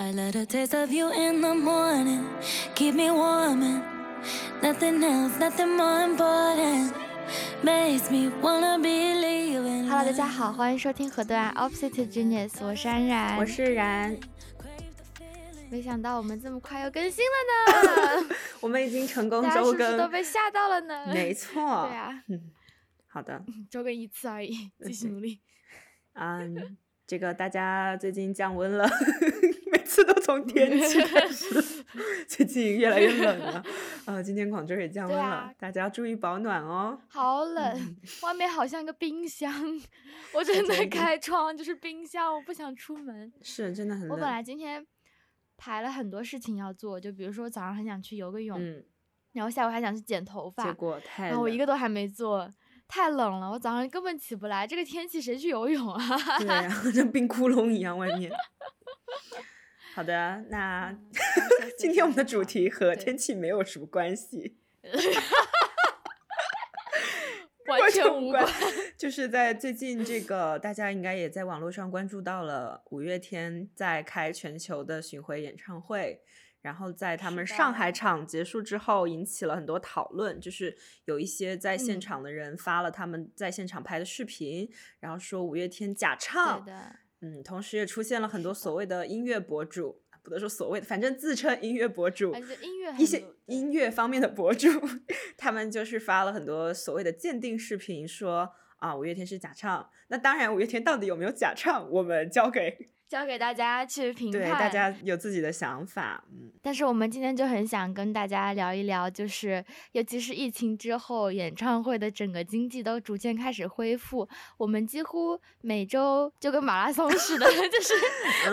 I let a taste of you in the morning, keep me warm and nothing else, nothing more important makes me wanna be leaving. Hello，大家好，欢迎收听河段 Opposite Genius，我是安然，我是然。没想到我们这么快又更新了呢，我们已经成功周更，是是都被吓到了呢？没错，对啊，好的，周更一次而已，继续努力。嗯，这个大家最近降温了。次都从天气开 始，最近越来越冷了。呃，今天广州也降温了，大家要注意保暖哦。好冷，外面好像个冰箱，我正在开窗，就是冰箱，我不想出门。是，真的很冷。我本来今天排了很多事情要做，就比如说早上很想去游个泳，然后下午还想去剪头发，结果太……然后我一个都还没做，太冷了，我早上根本起不来。这个天气谁去游泳啊？对呀，像冰窟窿一样，外面。好的，那 今天我们的主题和天气没有什么关系，完全无关。就是在最近，这个大家应该也在网络上关注到了，五月天在开全球的巡回演唱会，然后在他们上海场结束之后，引起了很多讨论，就是有一些在现场的人发了他们在现场拍的视频，然后说五月天假唱。嗯，同时也出现了很多所谓的音乐博主，不能说所谓的，反正自称音乐博主，音乐一些音乐方面的博主，他们就是发了很多所谓的鉴定视频，说啊五月天是假唱。那当然，五月天到底有没有假唱，我们交给。交给大家去评判，对大家有自己的想法，嗯。但是我们今天就很想跟大家聊一聊，就是尤其是疫情之后，演唱会的整个经济都逐渐开始恢复，我们几乎每周就跟马拉松似的，就是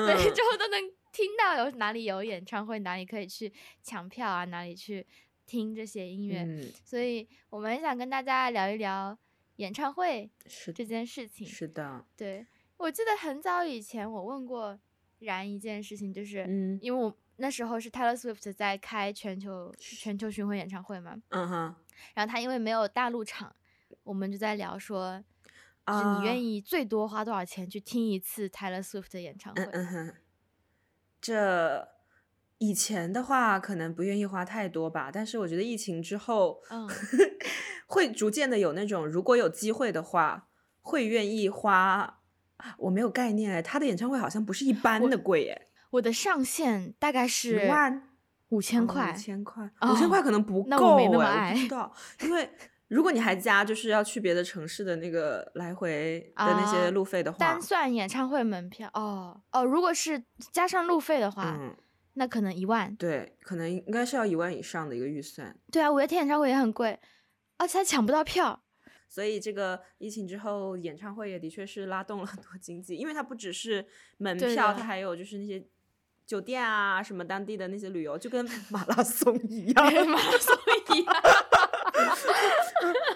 每周都能听到有哪里有演唱会，哪里可以去抢票啊，哪里去听这些音乐。所以我们想跟大家聊一聊演唱会这件事情。是的，对。我记得很早以前，我问过然一件事情，就是，嗯，因为我那时候是 Taylor Swift 在开全球全球巡回演唱会嘛，嗯哼，然后他因为没有大陆场，我们就在聊说，就是你愿意最多花多少钱去听一次 Taylor Swift 的演唱会？嗯哼，这以前的话可能不愿意花太多吧，但是我觉得疫情之后，嗯，会逐渐的有那种如果有机会的话，会愿意花。我没有概念哎，他的演唱会好像不是一般的贵哎。我的上限大概是五千块，五千块，五千块可能不够哎，我不知道。因为如果你还加就是要去别的城市的那个来回的那些路费的话，单算演唱会门票哦哦，如果是加上路费的话，那可能一万。对，可能应该是要一万以上的一个预算。对啊，五月天演唱会也很贵，而且还抢不到票。所以这个疫情之后，演唱会也的确是拉动了很多经济，因为它不只是门票，它还有就是那些酒店啊，什么当地的那些旅游，就跟 马拉松一样，马拉松一样。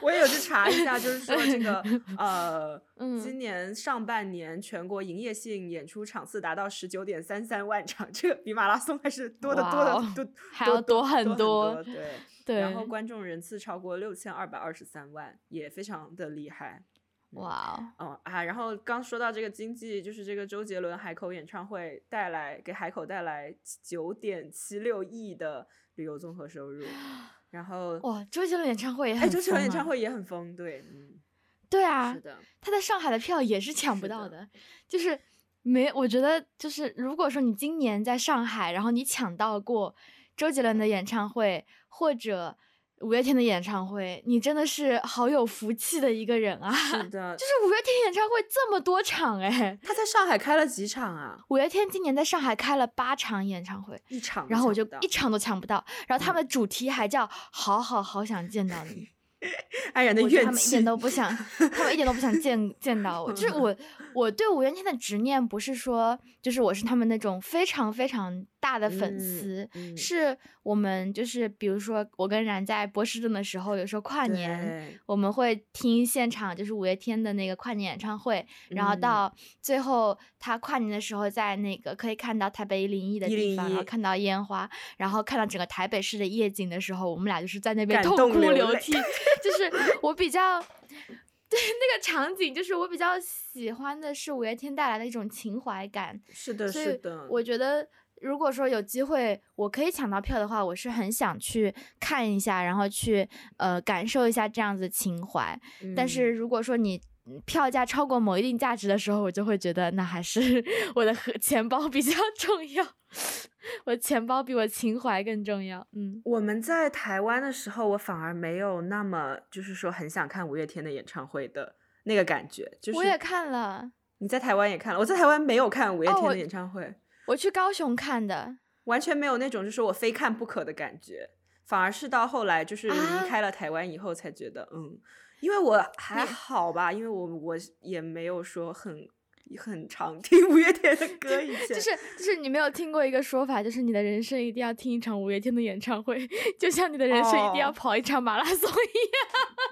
我也有去查一下，就是说这个 呃，今年上半年全国营业性演出场次达到十九点三三万场，这个比马拉松还是多的多的多，还要多很多。对 对，然后观众人次超过六千二百二十三万，也非常的厉害。哇哦啊！然后刚说到这个经济，就是这个周杰伦海口演唱会带来给海口带来九点七六亿的旅游综合收入。然后哇，周杰伦演唱会也很哎，周杰伦演唱会也很疯，对，嗯，对啊，是的，他在上海的票也是抢不到的，就是没，我觉得就是如果说你今年在上海，然后你抢到过周杰伦的演唱会或者。五月天的演唱会，你真的是好有福气的一个人啊！是 的，就是五月天演唱会这么多场哎，他在上海开了几场啊？五月天今年在上海开了八场演唱会，一场，然后我就一场都抢不到。然后他们的主题还叫“好好好想见到你”，爱人的怨气，他们一点都不想，他们一点都不想见见到我。就是我，我对五月天的执念不是说，就是我是他们那种非常非常。大的粉丝是我们，就是比如说我跟然在波士顿的时候，有时候跨年我们会听现场，就是五月天的那个跨年演唱会，然后到。最后他跨年的时候，在那个可以看到台北一零一的地方，然后看到烟花，然后看到整个台北市的夜景的时候，我们俩就是在那边痛哭流涕，就是我比较对那个场景，就是我比较喜欢的是五月天带来的一种情怀感，是的，是的，我觉得。如果说有机会我可以抢到票的话，我是很想去看一下，然后去呃感受一下这样子情怀。但是如果说你票价超过某一定价值的时候，我就会觉得那还是 我的钱包比较重要，我钱包比我情怀更重要。嗯，我们在台湾的时候，我反而没有那么就是说很想看五月天的演唱会的那个感觉。就是我也看了，你在台湾也看了，我在台湾没有看五月天的演唱会。我去高雄看的，完全没有那种就是我非看不可的感觉，反而是到后来就是离开了台湾以后才觉得，嗯，因为我还好吧，因为我我也没有说很。很常 听五月天的歌，以前就是就是你没有听过一个说法，就是你的人生一定要听一场五月天的演唱会，就像你的人生一定要跑一场马拉松一样。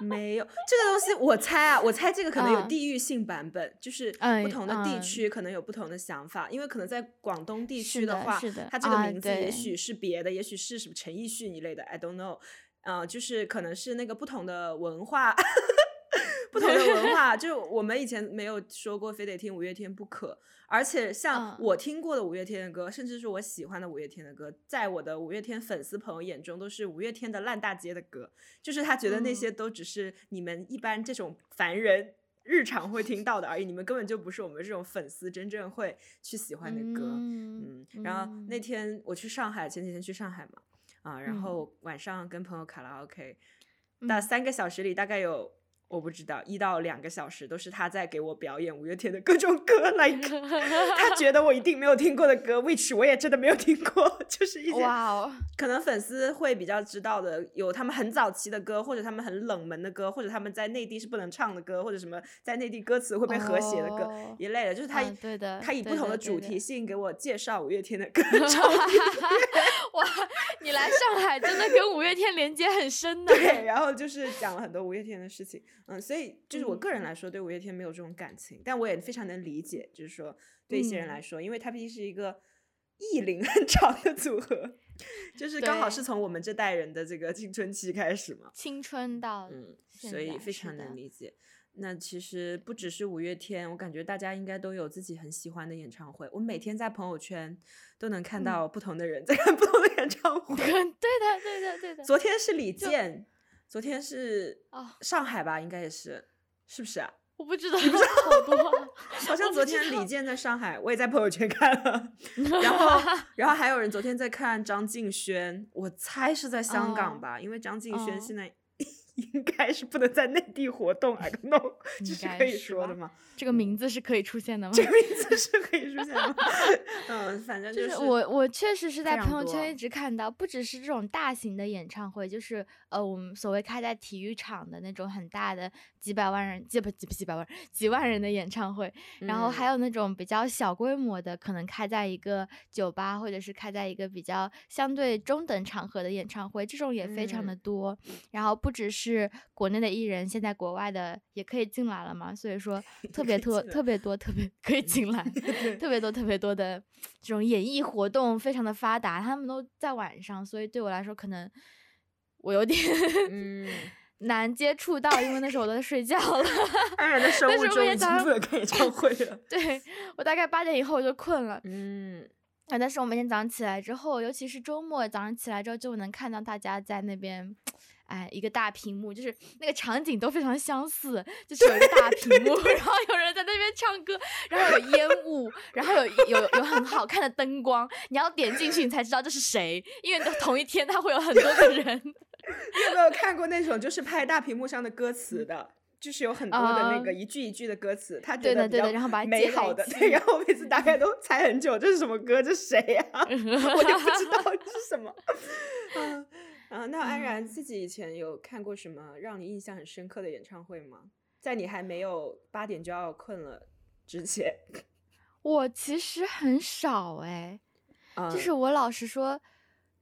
没有这个东西，我猜啊，我猜这个可能有地域性版本，就是不同的地区可能有不同的想法，因为可能在广东地区的话，它这个名字也许是别的，也许是什么陈奕迅一类的，I don't know，嗯，就是可能是那个不同的文化。不同的文化，就我们以前没有说过非得听五月天不可，而且像我听过的五月天的歌，甚至是我喜欢的五月天的歌，在我的五月天粉丝朋友眼中都是五月天的烂大街的歌，就是他觉得那些都只是你们一般这种凡人日常会听到的而已，你们根本就不是我们这种粉丝真正会去喜欢的歌。嗯，然后那天我去上海，前几天去上海嘛，啊，然后晚上跟朋友卡拉 OK，那三个小时里大概有。我不知道，一到两个小时都是他在给我表演五月天的各种歌，like 他觉得我一定没有听过的歌，which 我也真的没有听过，就是一些可能粉丝会比较知道的，有他们很早期的歌，或者他们很冷门的歌，或者他们在内地是不能唱的歌，或者什么在内地歌词会被和谐的歌一类的，就是他对的，他以不同的主题性给我介绍五月天的歌。哇，你来上海真的跟五月天连接很深的。对，然后就是讲了很多五月天的事情。嗯，所以就是我个人来说，对五月天没有这种感情，但我也非常能理解，就是说对一些人来说，因为他毕竟是一个艺龄很长的组合，就是刚好是从我们这代人的这个青春期开始嘛，青春到嗯，所以非常能理解。那其实不只是五月天，我感觉大家应该都有自己很喜欢的演唱会。我每天在朋友圈都能看到不同的人在看不同的演唱会。对的，对的，对的。昨天是李健。昨天是上海吧，应该也是，是不是啊？我不知道，你不知道？好 像昨天李健在上海，我也在朋友圈看了。然后，然后还有人昨天在看张敬轩，我猜是在香港吧，因为张敬轩现在。应该是不能在内地活动，I don't know，这是可以说的吗？这个名字是可以出现的吗？这个名字是可以出现的。嗯，反正就是我，我确实是在朋友圈一直看到，不只是这种大型的演唱会，就是呃，我们所谓开在体育场的那种很大的几百万人，几不几不几百万几万人的演唱会，然后还有那种比较小规模的，可能开在一个酒吧或者是开在一个比较相对中等场合的演唱会，这种也非常的多。然后不只是。是国内的艺人，现在国外的也可以进来了嘛？所以说 特别特特别多，特别可以进来，特别多特别多的这种演艺活动非常的发达，他们都在晚上，所以对我来说可能我有点 难接触到，因为那时候我都在睡觉了。安然的生物钟已经不能看演唱会了。对我大概八点以后我就困了。嗯，啊，但是我每天早上起来之后，尤其是周末早上起来之后，就能看到大家在那边。哎，一个大屏幕，就是那个场景都非常相似，就是有一个大屏幕，然后有人在那边唱歌，然后有烟雾，然后有有有很好看的灯光，你要点进去你才知道这是谁，因为同一天他会有很多个人。你有没有看过那种就是拍大屏幕上的歌词的，就是有很多的那个一句一句的歌词，他觉得比较美好的，对，然后每次 大概都猜很久，这是什么歌？这谁呀？我就不知道这是什么。嗯。啊，那安然自己以前有看过什么让你印象很深刻的演唱会吗？在你还没有八点就要困了之前，我其实很少哎，就是我老实说，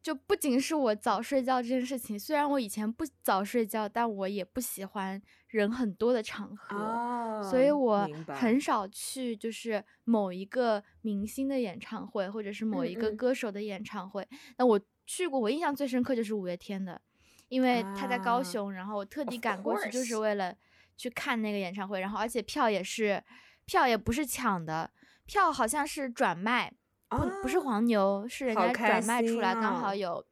就不仅是我早睡觉这件事情，虽然我以前不早睡觉，但我也不喜欢人很多的场合，所以我很少去就是某一个明星的演唱会，或者是某一个歌手的演唱会，那我。去过，我印象最深刻就是五月天的，因为他在高雄，然后我特地赶过去，就是为了去看那个演唱会。然后而且票也是，票也不是抢的，票好像是转卖，不不是黄牛，是人家转卖出来，刚好啊有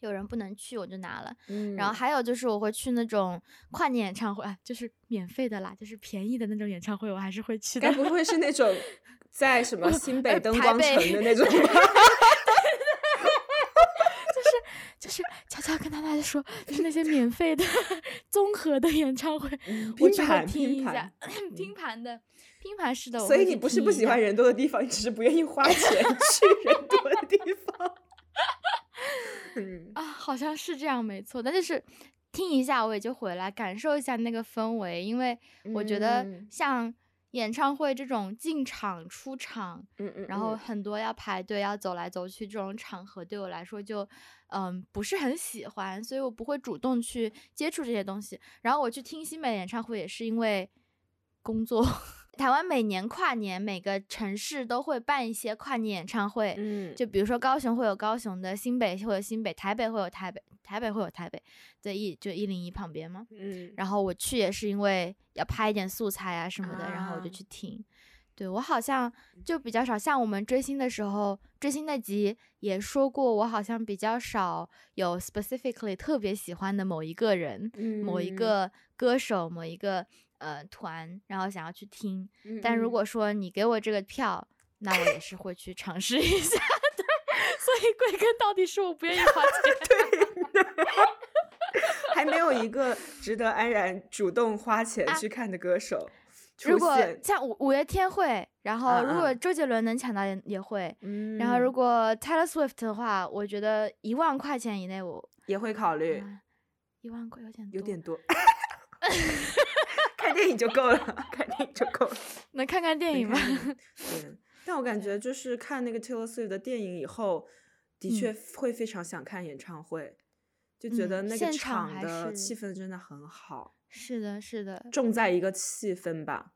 有人不能去，我就拿了。嗯然后还有就是我会去那种跨年演唱会，啊就是免费的啦，就是便宜的那种演唱会，我还是会去的该。不会是那种在什么新北呃灯光城的那种吧？就是悄悄跟大家说，就是那些免费的 综合的演唱会，嗯我只会听一下拼盘的，拼盘式的。所以你不是不喜欢人多的地方，你只是不愿意花钱 去人多的地方。嗯啊，好像是这样，没错。但就是听一下，我也就回来感受一下那个氛围，因为我觉得嗯像演唱会这种进场、出场，嗯嗯，然后嗯很多要排队、要走来走去这种场合，对我来说就嗯不是很喜欢，所以我不会主动去接触这些东西。然后我去听新美演唱会也是因为工作。台湾每年跨年，每个城市都会办一些跨年演唱会，嗯，就比如说高雄会有高雄的，新北会有新北，台北会有台北，台北会有台北，在一就一零一旁边嘛。嗯，然后我去也是因为要拍一点素材啊什么的，然后我就啊去听。对我好像就比较少，像我们追星的时候，追星那集也说过，我好像比较少有 specifically 特别喜欢的某一个人、某一嗯个歌手、某一个呃团，然后想要去听。嗯，但如嗯果说你给我这个票，那我也是会去尝试一下的。所以归根到底是我不愿意花钱。对 还没有一个值得安然主动花钱啊去看的歌手出如果，像五五月天会，然后如果周杰伦能抢到也也会，嗯，然后如果 Taylor Swift 的话，我觉得一万块钱以内我也会考虑，啊一万块有点多有点多，看电影就够了，看电影就够了。能看看电影吗？对，但我感觉就是看那个 Taylor Swift 的电影以后，的确会非常想看演唱会，就觉嗯得那个场的气氛真的很好，是的，是的，重在一个气氛吧。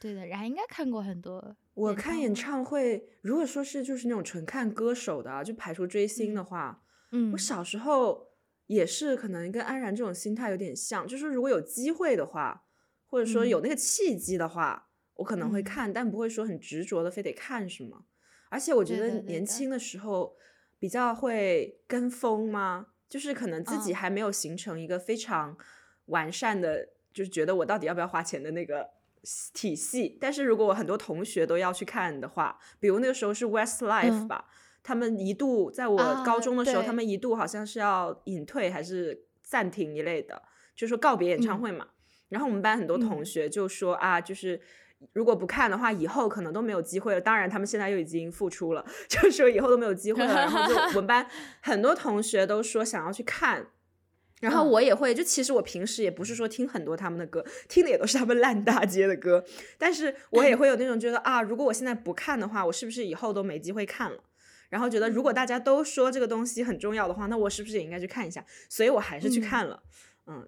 对的。然后应该看过很多。我看演，唱会，如果说是就是那种纯看歌手的啊，就排除追星的嗯话，嗯我，小时候也是可能跟安然这种心态有点像，就是如果有机会的话，或者说有嗯那个契机的话，我可能会嗯看，但不会说很执着的非得看什么。而且我觉得年轻的时候比较会跟风吗？就是可能自己嗯还没有形成一个非常完善的，就是觉得我到底要不要花钱的那个体系。但是如果我很多同学都要去看的话，比如那个时候是 Westlife 嗯吧，他们一度在我高啊中的时候，他们一度好像是要隐退还是暂停一类的，就是说告别演唱嗯会嘛。然后我们班很多同嗯学就说、啊，就是如果不看的话，以后可能都没有机会了。当然，他们现在又已经复出了，就是说以后都没有机会了。然后就我们班 很多同学都说想要去看。然后嗯我也会，就其实我平时也不是说听很多他们的歌，听的也都是他们烂大街的歌，但是我也会有那种觉得啊，如果我现在不看的话，我是不是以后都没机会看了？然后觉得如果大家都说这个东西很重要的话，那我是不是也应该去看一下？所以我还是去嗯看了。嗯，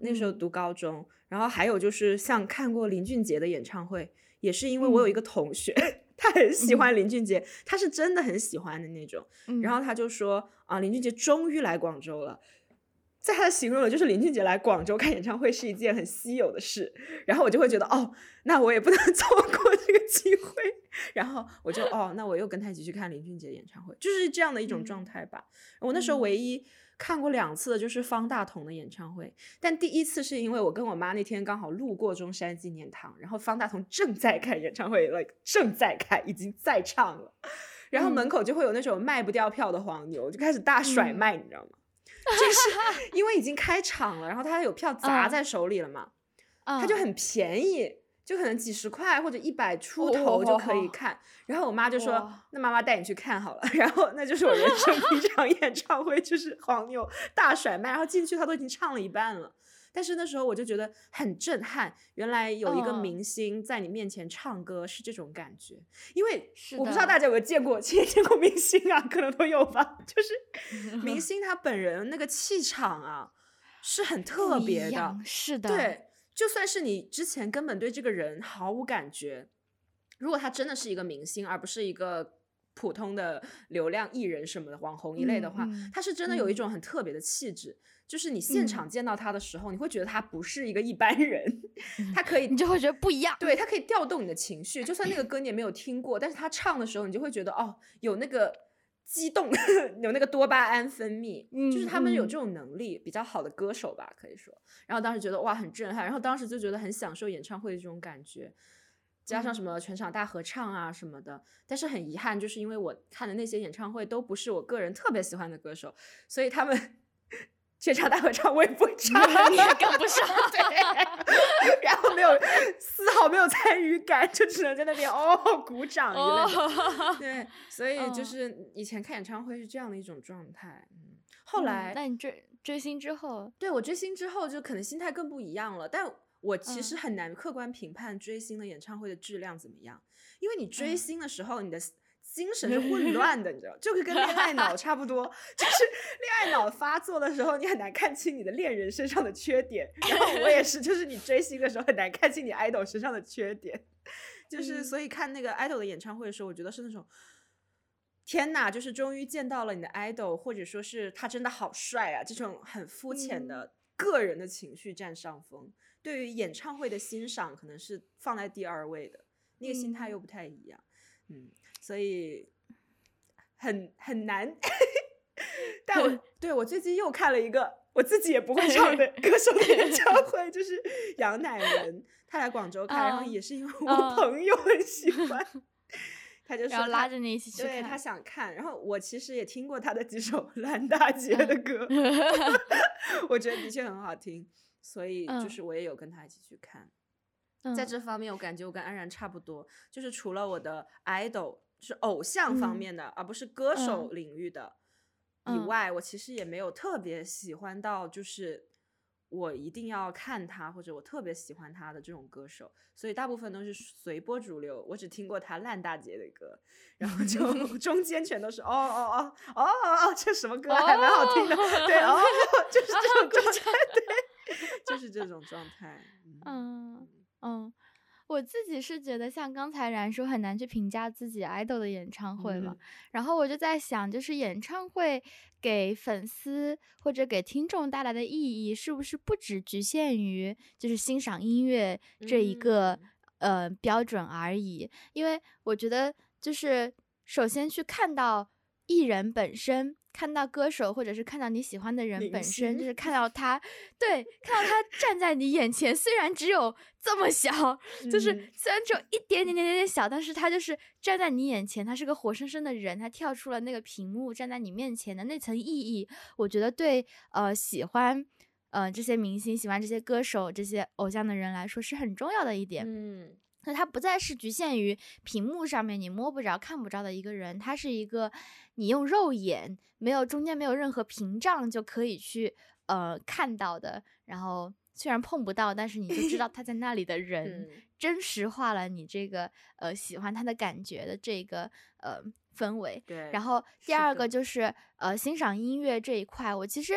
那时候嗯。读高中，然后还有就是像看过林俊杰的演唱会，也是因为我有一嗯。个同学，他很喜欢林俊杰，他是真的很喜欢的那种。嗯然后他就说啊，林俊杰终于来广州了。在他的形容里就是林俊杰来广州看演唱会是一件很稀有的事，然后我就会觉得哦，那我也不能 错过这个机会，然后我就哦，那我又跟他一起去看林俊杰演唱会，就是这样的一种状嗯。态吧。我那时候嗯。唯一看过两次的就是方大同的演唱会，但第一次是因为我跟我妈那天刚好路过中山纪念堂，然后方大同正在开演唱会，like 正在开，已经在唱了，然后门嗯。口就会有那种卖不掉票的黄牛，就开始大甩嗯。卖，你知道吗？就是 因为已经开场了，然后他有票砸嗯。在手里了嘛，他就嗯很便宜，就可能几十块或者一百出哦头就可以哦看。然后我妈就说哇：“那妈妈带你去看好了。” 然后那就是我人生 第一场演唱会，就是黄牛大甩卖，然后进去他都已经唱了一半了。但是那时候我就觉得很震撼，原来有一个嗯明星在你面前唱歌是这种感觉。因为我不知道大家有没有见过，其实见过明星啊，可能都有吧。就是明星他本人那个气场啊，是很特别的。是的，对，就算是你之前根本对这个人毫无感觉，如果他真的是一个明星，而不是一个普通的流量艺人什么的网红一类的话，他是真的有一种很特别的气质。就是你现场见到他的时候，你会觉得他不是一个一般人，他可以，你就会觉得不一样。对他可以调动你的情绪，就算那个歌你也没有听过，但是他唱的时候，你就会觉得哦，有那个激动，有那个多巴胺分泌，就是他们有这种能力，比较好的歌手吧，可以说。然后当时觉得哇，很震撼，然后当时就觉得很享受演唱会的这种感觉，加上什么全场大合唱啊什么的。但是很遗憾，就是因为我看的那些演唱会都不是我个人特别喜欢的歌手，所以他们。全场大合唱我也不会唱，你也跟不上，对，然后没有丝毫没有参与感，就只能在那边哦鼓掌一类对，所以就是以前看演唱会是这样的一种状态，嗯，后来那你追追星之后，对我追星之后就可能心态更不一样了，但我其实很难客观评判追星的演唱会的质量怎么样，因为你追星的时候你的。精神是混乱的，你知道，就是跟恋爱脑差不多。就是恋爱脑发作的时候，你很难看清你的恋人身上的缺点。然后我也是，就是你追星的时候很难看清你 idol 身上的缺点。就是所以看那个 idol 的演唱会的时候，我觉得是那种天呐，就是终于见到了你的 idol，或者说是他真的好帅啊，这种很肤浅的个人的情绪占上风。对于演唱会的欣赏，可能是放在第二位的，那个心态又不太一样。嗯。所以很很难，但我 对我最近又看了一个我自己也不会唱的 歌手演唱会，就是杨乃文，他来广州开，然后也是因为我朋友很喜欢，他就说拉着你一起去，对他想看，然后我其实也听过他的几首烂大街的歌，我觉得的确很好听，所以就是我也有跟他一起去看，在这方面我感觉我跟安然差不多，就是除了我的 idol。是偶像方面的，而不是歌手领域的以外，我其实也没有特别喜欢到，就是我一定要看他或者我特别喜欢他的这种歌手，所以大部分都是随波逐流。我只听过他烂大街的歌，然后就 中间全都是哦哦哦哦哦哦，这什么歌还蛮好听的，对哦，就是这种状态，对，就是这种状态，嗯嗯。我自己是觉得，像刚才然叔很难去评价自己 idol 的演唱会嘛，然后我就在想，就是演唱会给粉丝或者给听众带来的意义，是不是不只局限于就是欣赏音乐这一个呃标准而已？因为我觉得，就是首先去看到艺人本身。看到歌手，或者是看到你喜欢的人本身，就是看到他，对，看到他站在你眼前，虽然只有这么小，就是虽然只有一点点点点点小，但是他就是站在你眼前，他是个活生生的人，他跳出了那个屏幕，站在你面前的那层意义，我觉得对，呃，喜欢，呃，这些明星，喜欢这些歌手，这些偶像的人来说是很重要的一点，嗯。那他不再是局限于屏幕上面你摸不着、看不着的一个人，他是一个你用肉眼没有中间没有任何屏障就可以去呃看到的。然后虽然碰不到，但是你就知道他在那里的 人，真实化了你这个呃喜欢他的感觉的这个呃氛围。对。然后第二个就是呃欣赏音乐这一块，我其实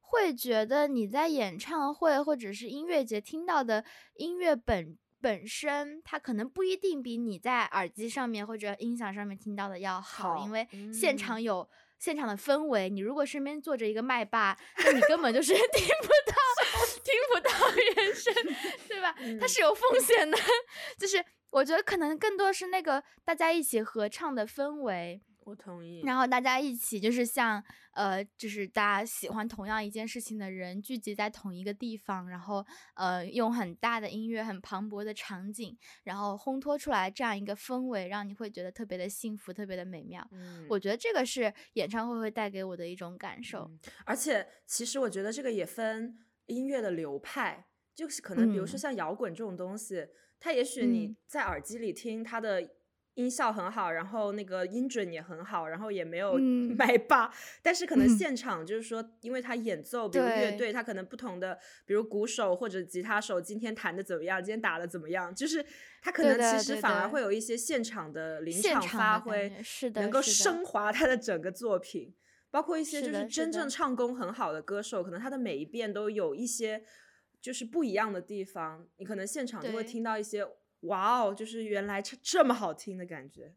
会觉得你在演唱会或者是音乐节听到的音乐本。本身它可能不一定比你在耳机上面或者音响上面听到的要好，因为现场有现场的氛围。你如果身边坐着一个麦霸，那你根本就是 听不到，听不到原声，对吧？它是有风险的。就是我觉得可能更多是那个大家一起合唱的氛围。我同意。然后大家一起就是像呃，就是大家喜欢同样一件事情的人聚集在同一个地方，然后呃，用很大的音乐、很磅礴的场景，然后烘托出来这样一个氛围，让你会觉得特别的幸福、特别的美妙。嗯，我觉得这个是演唱会会带给我的一种感受。而且其实我觉得这个也分音乐的流派，就是可能比如说像摇滚这种东西，它也许你在耳机里听它的。音效很好，然后那个音准也很好，然后也没有 麦霸，但是可能现场就是说，因为他演奏，比如乐队，他可能不同的，比如鼓手或者吉他手今天弹的怎么样，今天打的怎么样，就是他可能其实反而会有一些现场的临场发挥，是的，能够升华他的整个作品，包括一些就是真正唱功很好的歌手，可能他的每一遍都有一些就是不一样的地方，你可能现场就会听到一些。哇哦，就是原来这这么好听的感觉，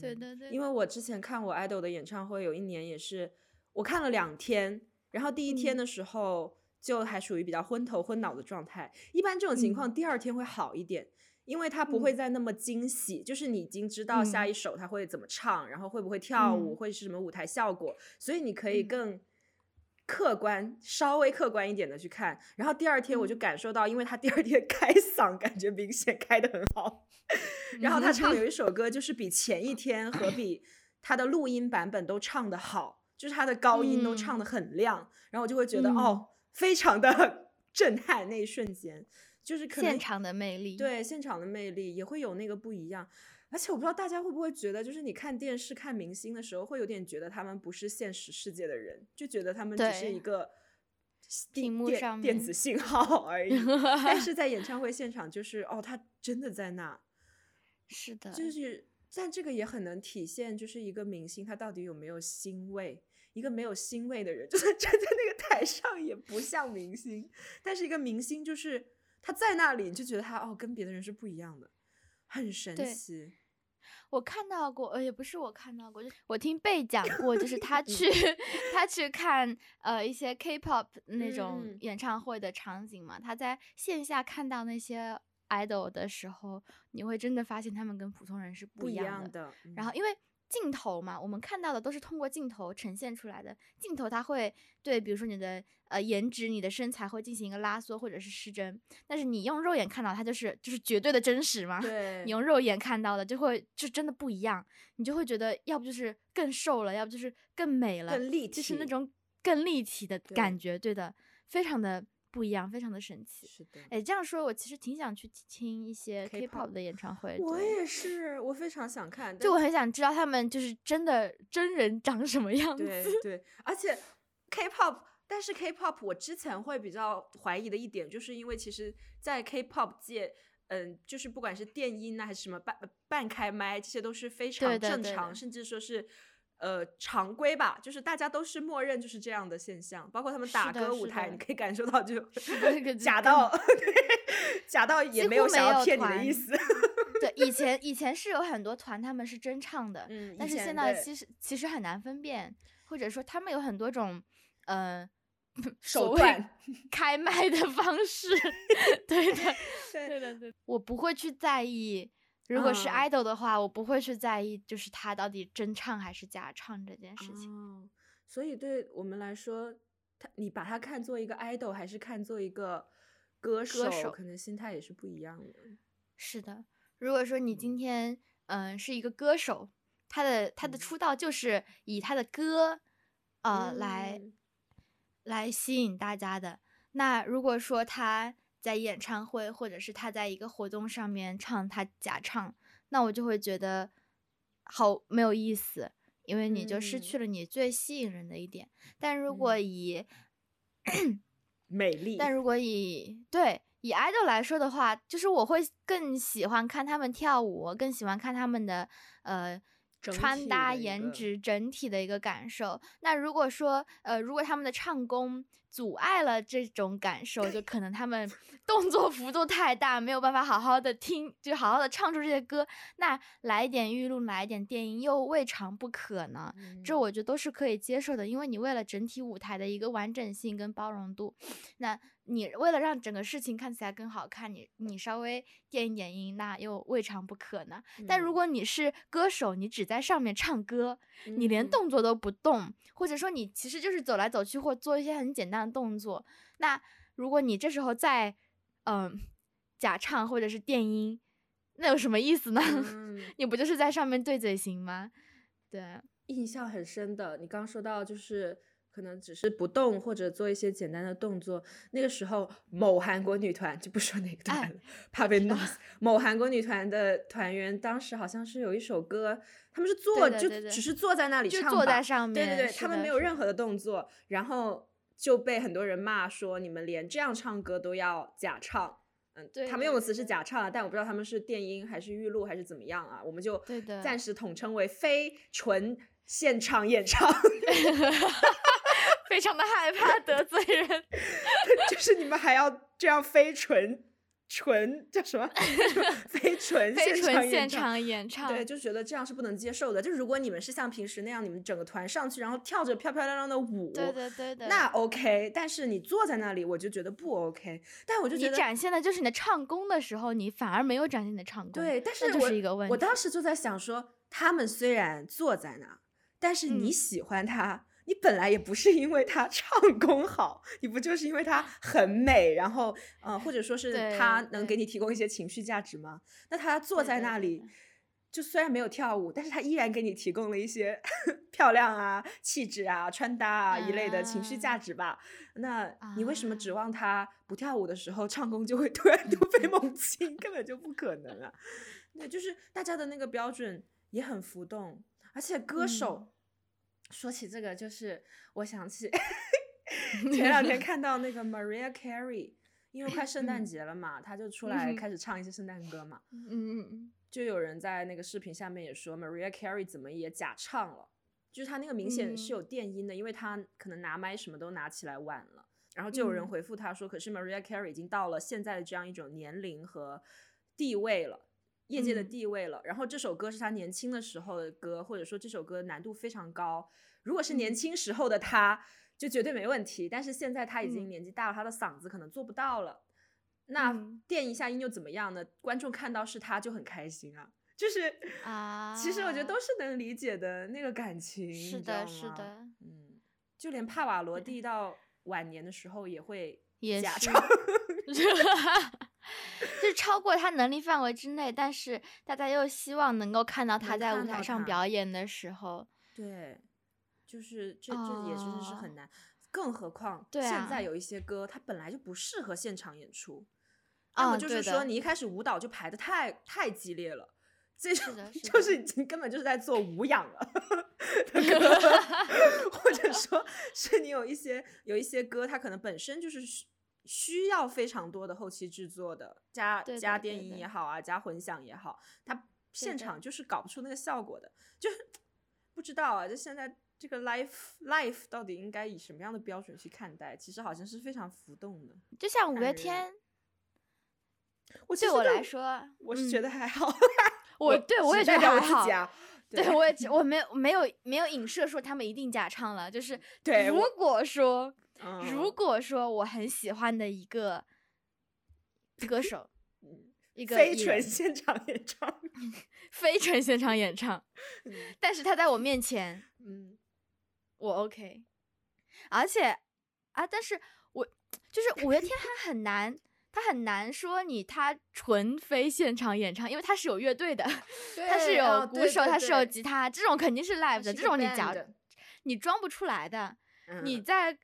对对对，因为。我之前看我 idol 的演唱会，有一年也是我看了两天，然后第一天的时候就还属于比较昏头昏脑的状态。一般这种情况第二天会好一点，因为他不会再那么惊喜，就是你已经知道下一首他会怎么唱，然后会不会跳舞，会是什么舞台效果，所以你可以更。客观，稍微客观一点的去看，然后第二天我就感受到，因为他第二天 开嗓感觉明显开的很好，然后他唱有一。首歌就是比前一天和比他的录音版本都唱的好，就是他的高音都唱的很亮，然后我就会觉得哦，非常的 震撼那一瞬间，就是现场的魅力，对现场的魅力也会有那个不一样。而且我不知道大家会不会觉得，就是你看电视看明星的时候，会有点觉得他们不是现实世界的人，就觉得他们只是一个屏幕上电子信号而已。但是 在演唱会现场，就是哦，他真的在那。是的，就是，但这个也很能体现，就是一个明星他到底有没有欣慰。一个没有欣慰的人，就算站在那个台上也不像明星。但是一个明星，就是他在那里，你就觉得他哦，跟别的人是不一样的。很神奇，我看到过，呃，也不是我看到过，就我听贝讲过，就是他去 他去看呃一些 K-pop 那种演唱会的场景嘛，他在线下看到那些 idol 的时候，你会真的发现他们跟普通人是不一样的。然后因为。镜头嘛，我们看到的都是通过镜头呈现出来的。镜头它会对，比如说你的呃颜值、你的身材会进行一个拉缩或者是失真。但是你用肉眼看到它就是就是绝对的真实嘛。对。你用肉眼看到的就会就真的不一样，你就会觉得要不就是更瘦了，要不就是更美了，更立体，就是那种更立体的感觉。对的，非常的。不一样，非常的神奇。是的，哎，这样说，我其实挺想去听一些 K-pop 的演唱会。我也是，我非常想看。就我很想知道他们就是真的真人长什么样子。对对，而且 K-pop，但是 K-pop 我之前会比较怀疑的一点，就是因为其实，在 K-pop 界，嗯，就是不管是电音啊，还是什么半半开麦，这些都是非常正常，甚至说是。呃，常规吧，就是大家都是默认就是这样的现象，包括他们打歌舞台，你可以感受到就 假到 假到也没有想要骗你的意思。对，以前 以前是有很多团他们是真唱的，嗯，但是现在其实其实很难分辨，或者说他们有很多种嗯手段开麦的方式。对的，对的，对，我不会去在意。如果是 idol 的话，我不会去在意，就是他到底真唱还是假唱这件事情。哦，所以对我们来说，他你把他看作一个 idol，还是看作一个歌手，可能心态也是不一样的。是的，如果说你今天嗯是一个歌手，他的他的出道就是以他的歌呃来来吸引大家的，那如果说他。在演唱会，或者是他在一个活动上面唱他假唱，那我就会觉得好没有意思，因为你就失去了你最吸引人的一点。但如果以 美丽，但如果以对以 idol 来说的话，就是我会更喜欢看他们跳舞，更喜欢看他们的呃。穿搭、颜值整体的一个感受。那如果说，呃，如果他们的唱功阻碍了这种感受，就可能他们 动作幅度太大，没有办法好好的听，就好好的唱出这些歌。那来一点预录，来一点电音，又未尝不可呢。这我觉得都是可以接受的，因为你为了整体舞台的一个完整性跟包容度，那。你为了让整个事情看起来更好看，你你稍微垫一点音，那又未尝不可呢。但如果你是歌手，你只在上面唱歌，你连动作都不动，或者说你其实就是走来走去或做一些很简单的动作，那如果你这时候再嗯假唱或者是电音，那有什么意思呢？你不就是在上面对嘴型吗？对，印象很深的，你刚说到就是。可能只是不动或者做一些简单的动作。那个时候，某韩国女团就不说哪个团了，怕被弄死。某韩国女团的团员当时好像是有一首歌，他们是坐就只是坐在那里唱，坐在上面。对对对，他们没有任何的动作，然后就被很多人骂说你们连这样唱歌都要假唱。嗯，对，他们用的词是假唱啊，但我不知道他们是电音还是预录还是怎么样啊？我们就暂时统称为非纯现场演唱。非常的害怕得罪人，就是你们还要这样非纯纯叫什么？非纯非纯现场演唱，对，就觉得这样是不能接受的。就如果你们是像平时那样，你们整个团上去，然后跳着漂漂亮亮的舞，对对对对，那 OK。但是你坐在那里，我就觉得不 OK。但我就觉得你展现的就是你的唱功的时候，你反而没有展现你的唱功。对，但是就是一个问题。我当时就在想说，他们虽然坐在那，但是你喜欢他。你本来也不是因为他唱功好，你不就是因为他很美，然后呃，或者说是他能给你提供一些情绪价值吗？那他坐在那里，就虽然没有跳舞，但是他依然给你提供了一些 漂亮啊、气质啊、穿搭啊一类的情绪价值吧？那你为什么指望他不跳舞的时候唱功就会 突然突飞猛进？根本就不可能啊！对，就是大家的那个标准也很浮动，而且歌手。说起这个，就是我想起 前两天看到那个 Maria Carey，因为快圣诞节了嘛，他就出来开始唱一些圣诞歌嘛。嗯嗯嗯。就有人在那个视频下面也说 Maria Carey 怎么也假唱了，就是他那个明显是有电音的，因为他可能拿麦什么都拿起来晚了。然后就有人回复他说，可是 Maria Carey 已经到了现在的这样一种年龄和地位了。业界的地位了，然后这首歌是他年轻的时候的歌，或者说这首歌难度非常高。如果是年轻时候的他，就绝对没问题。但是现在他已经年纪大了，他的嗓子可能做不到了。那垫一下音又怎么样呢？观众看到是他就很开心啊，就是啊，其实我觉得都是能理解的那个感情，是的，是的，嗯，就连帕瓦罗蒂到晚年的时候也会假唱。就是超过他能力范围之内，但是大家又希望能够看到他在舞台上表。演的时候，对，就是这这也真的是很难，更何况现在有一些歌，它本来就不适合现场演出，要么就是说你一开始舞蹈就排的太太激烈了，这种就是已经根本就是在做无氧 了，或者说是你有一些有一些歌，它可能本身就是。需要非常多的后期制作的，加加电音也好啊，加混响也好，它现场就是搞不出那个效果的，就是 不知道啊。就现在这个 life life 到底应该以什么样的标准去看待？其实好像是非常浮动的。就像五月天，我对我来说，我是觉得还好。我对我也觉得还好。对我也我没有没有没有影射说他们一定假唱了，就是 对如果说。如果说我很喜欢的一个 歌手，一个非纯现场演唱，非纯现场演唱，但是他在我面前，嗯，我 OK，而且啊，但是我就是五月天，还很难，他很难说你他纯非现场演唱，因为他是有乐队的，他是有鼓手，他是有吉他，这种肯定是 live 的，这种你假你装不出来的，你在。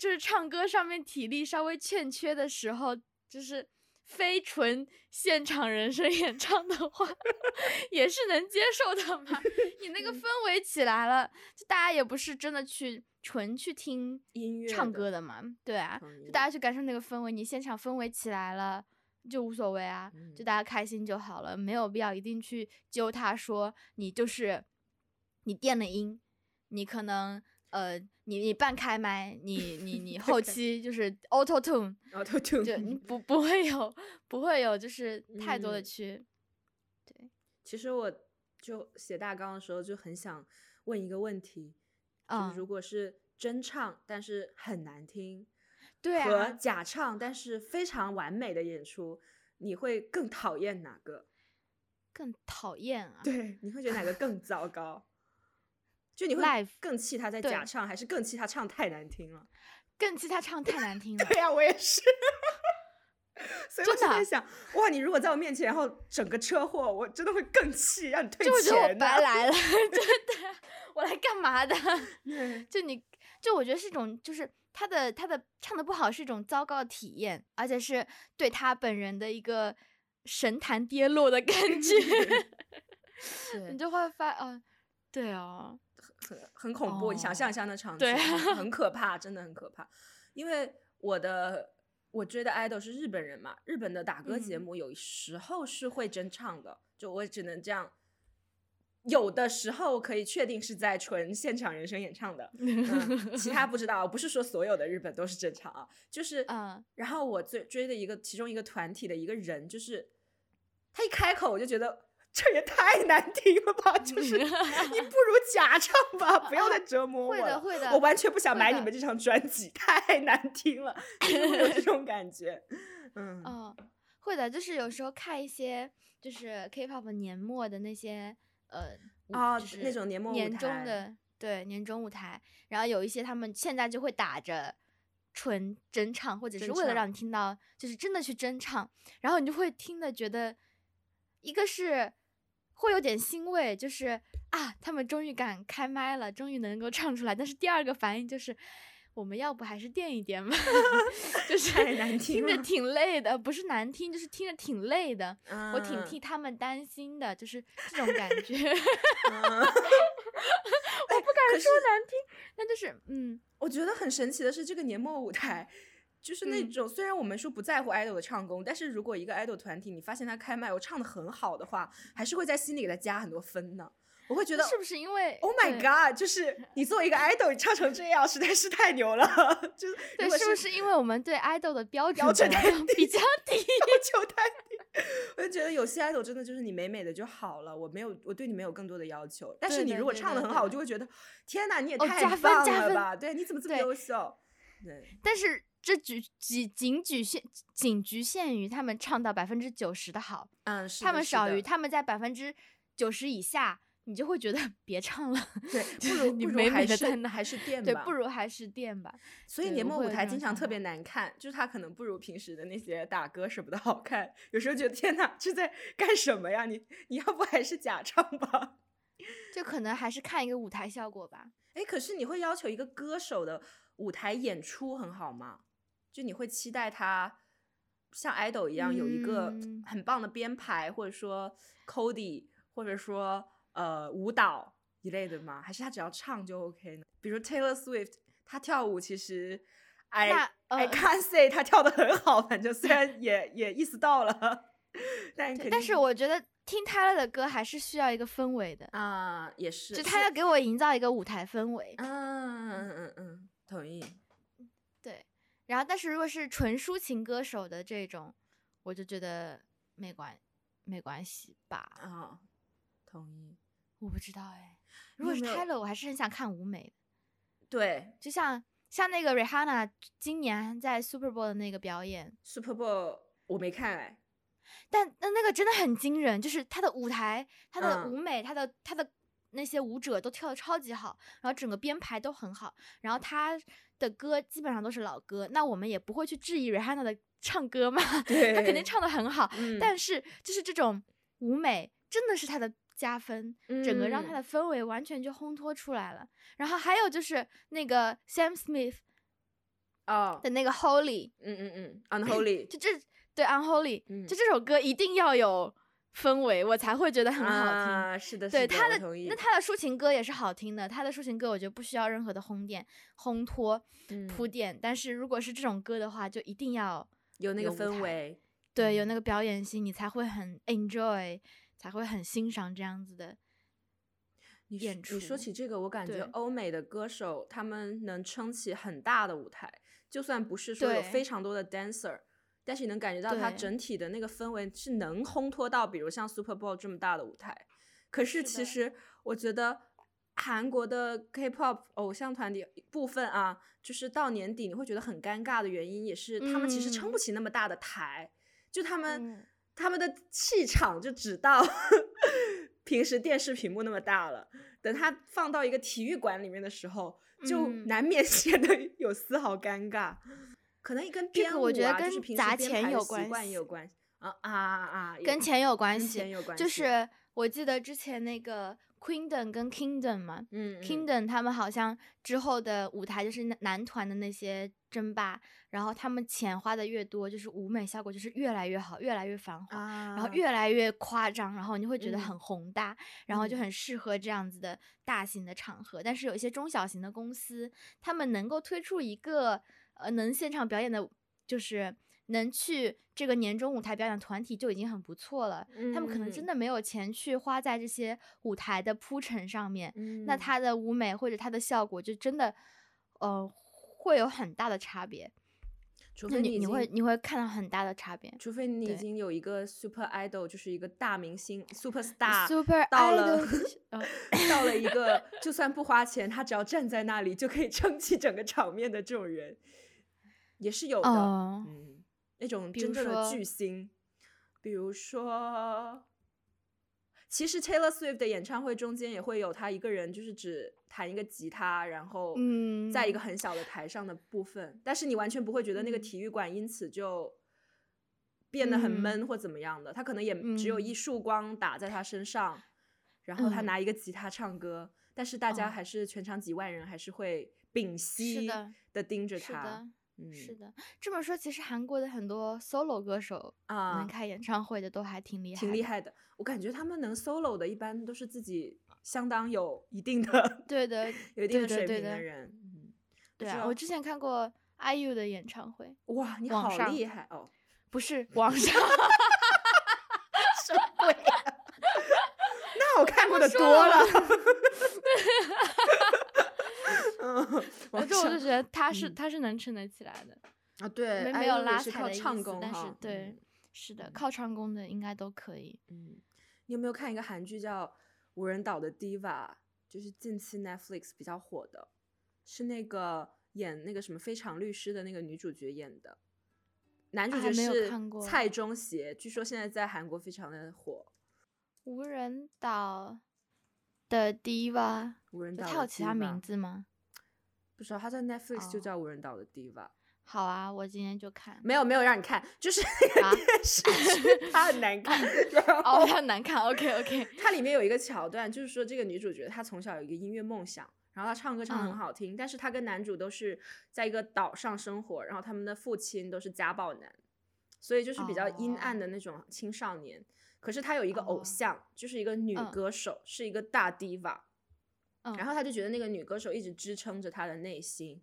就是唱歌上面体力稍微欠缺的时候，就是非纯现场人声演唱的话，也是能接受的嘛。你那个氛围起来了，就大家也不是真的去纯去听音乐唱歌的嘛，对啊，就大家去感受那个氛围，你现场氛围起来了就无所谓啊，就大家开心就好了，没有必要一定去揪他说你就是你垫了音，你可能。呃，你你半开麦，你你你 后期就是 auto tune，auto tune，就你不不会有不会有就是太多的去，对。其实我就写大纲的时候就很想问一个问题，啊，如果是真唱但是很难听，对，和假唱但是非常完美的演出，你会更讨厌哪个？更讨厌啊？对，你会觉得哪个更 糟糕？就你会更气他在假唱，还是更气他唱太难听了？更气他唱太难听 了。对呀，我也是。所以我就在想，哇，你如果在我面前，然后整个车祸，我真的会更气，让你退钱。就觉得我白来了，真的，我来干嘛的？就你就我觉得是一种，就是他的他的唱的不好是一种糟糕的体验，而且是对他本人的一个神坛跌落的感 觉。你就会发啊，对啊。很很恐怖，你想象一下那场景，很可怕，真的很可怕。因为我的我追的 idol 是日本人嘛，日本的打歌节目有时候是会真唱的，就我只能这样有的时候可以确定是在纯现场人声演唱的，嗯，其他不知道。不是说所有的日本都是正常啊，就是，嗯。然后我最追的一个其中一个团体的一个人，就是他一开口我就觉得这也太难听了吧，就是你不如假唱吧，不要再折磨我了。会的，会的。我完全不想买你们这张专辑，太难听了，会有这种感觉。嗯，哦，会的，就是有时候看一些就是 K-pop 年末的那些。呃啊，那种年末年终的对年终舞台，然后有一些他们现在就会打着纯真唱，或者是为了让你听到，就是真的去真唱，然后你就会听的觉得，一个是会有点欣慰，就是啊，他们终于敢开麦了，终于能够唱出来，但是第二个反应就是。我们要不还是垫一垫吧，就是太难听着挺累的，不是难听，就是听着挺累的。我挺替他们担心的，就是这种感觉。我不敢说难听，但就是嗯，我觉得很神奇的是，这个年末舞台就是那种，虽然我们说不在乎 idol 的唱功，但是如果一个 idol 团体，你发现他开麦，我唱的很好的话，还是会在心里给他加很多分呢。我会觉得是不是因为？Oh my god！就是 你作为一个 idol，你唱成这样，实在是太牛了。就是对，是不是因为我们对 idol 的标准太低，比较低，要求太低？我就觉得有些 idol 真的就是你美美的就好了，我没有，我对你没有更多的要求。但是你如果唱的很好，我就会觉得天哪，你也太棒了吧？对，你怎么这么优秀？对。但是这局仅仅局限仅局限于他们唱到百分之九十的好，嗯，是他们少于他们在百分之九十以下。你就会觉得别唱了，对，不如你美美的在那还是垫吧，对，不如还是垫吧。所以年末舞台经常特别难看，就是他可能不如平时的那些打歌什么的好看。有时候觉得天哪，这在干什么呀？你你要不还是假唱吧？就可能还是看一个舞台效果吧。哎，可是你会要求一个歌手的舞台演出很好吗？就你会期待他像 idol 一样有一个很棒的编排，或者说 Cody，或者说。呃，舞蹈一类的吗？还是他只要唱就 OK 呢？比如 Taylor Swift，他跳舞其实，I I can't say 他跳的很好，反正虽然 也也意思到了，但但是我觉得听 Taylor 的歌还是需要一个氛围的啊，也是，就他要给我营造一个舞台氛围。嗯嗯嗯嗯，同意。对，然后但是如果是纯抒情歌手的这种，我就觉得没关没关系吧。啊。同意，我不知道哎。如果是 Taylor，我还是很想看舞美。对，就像像那个 Rihanna 今年在 Super Bowl 的那个表演，Super Bowl 我没看哎，但那那个真的很惊人，就是他的舞台、他的舞美、他的他的那些舞者都跳的超级好，然后整个编排都很好，然后他的歌基本上都是老歌，那我们也不会去质疑 Rihanna 的唱歌嘛，他肯定唱的很好，但是就是这种舞美真的是他的。加分，整个让他的氛围完全就烘托出来了。然后还有就是那个 Sam Smith，哦的那个 Holy，嗯嗯嗯，Unholy，就这对 Unholy，就这首歌一定要有氛围，我才会觉得很好听。是的，对他的那他的抒情歌也是好听的，他的抒情歌我觉得不需要任何的烘垫、烘托、铺垫。但是如果是这种歌的话，就一定要有那个氛围，对，有那个表演性，你才会很 enjoy。才会很欣赏这样子的演出。你说起这个，我感觉欧美的歌手他们能撑起很大的舞台，就算不是说有非常多的 dancer，但是你能感觉到它整体的那个氛围是能烘托到，比如像 Super Bowl 这么大的舞台。可是其实我觉得韩国的 K-pop 偶像团体部分啊，就是到年底你会觉得很尴尬的原因，也是他们其实撑不起那么大的台，就他们。他们的气场就只到 平时电视屏幕那么大了，等他放到一个体育馆里面的时候，就难免 显得有丝毫尴尬。可能跟编舞啊，就是平时编排习惯也有关系啊啊啊，跟钱有关系，就是我记得之前那个。Queendom 跟 Kingdom 嘛，嗯，Kingdom 他们好像之后的舞台就是男团的那些争霸，然后他们钱花的越多，就是舞美效果就是越来越好，越来越繁华，然后越来越夸张，然后你会觉得很宏大，然后就很适合这样子的大型的场合。但是有一些中小型的公司，他们能够推出一个呃能现场表演的，就是能去这个年终舞台表演团体就已经很不错了，他们可能真的没有钱去花在这些舞台的铺陈上面，那他的舞美或者他的效果就真的，呃，会有很大的差别。除非你你会你会看到很大的差别，除非你已经有一个 super idol，就是一个大明星 super star，super 到了 到了一个 就算不花钱，他只要站在那里就可以撑起整个场面的这种人，也是有的。嗯，那种真正的巨星，比如说。其实 Taylor Swift 的演唱会中间也会有他一个人，就是只弹一个吉他，然后在一个很小的台上的部分，但是你完全不会觉得那个体育馆因此就变得很闷或怎么样的。他可能也只有一束光打在他身上，然后他拿一个吉他唱歌，但是大家还是全场几万人还是会屏息的盯着他。是的，这么说其实韩国的很多 solo 歌手啊，能开演唱会的都还挺厉害，挺厉害的。我感觉他们能 solo 的，一般都是自己相当有一定的，对的，有一定的水平的人。嗯，对啊，我之前看过 IU 的演唱会，哇，你好厉害哦！不是网上，什么鬼？那我看过的多了。嗯，我就我就觉得他是他是能撑得起来的啊，对，没没有拉踩的意思，但是对，是的，靠唱功的应该都可以。嗯，你有没有看一个韩剧叫《无人岛的 Diva》，就是近期 Netflix 比较火的，是那个演那个什么非常律师的那个女主角演的，男主角是蔡中协，据说现在在韩国非常的火。无人岛的 Diva，无人岛，他有其他名字吗？不知道他在 Netflix 就叫无人岛的 Diva。好啊，我今天就看。没有没有让你看，就是 那个电视剧，它很难看。哦，它很难看。OK OK。它里面有一个桥段，就是说这个女主角她从小有一个音乐梦想，然后她唱歌唱的很好听，但是她跟男主都是在一个岛上生活，然后他们的父亲都是家暴男，所以就是比较阴暗的那种青少年。可是她有一个偶像，就是一个女歌手，是一个大 Diva。然后他就觉得那个女歌手一直支撑着他的内心，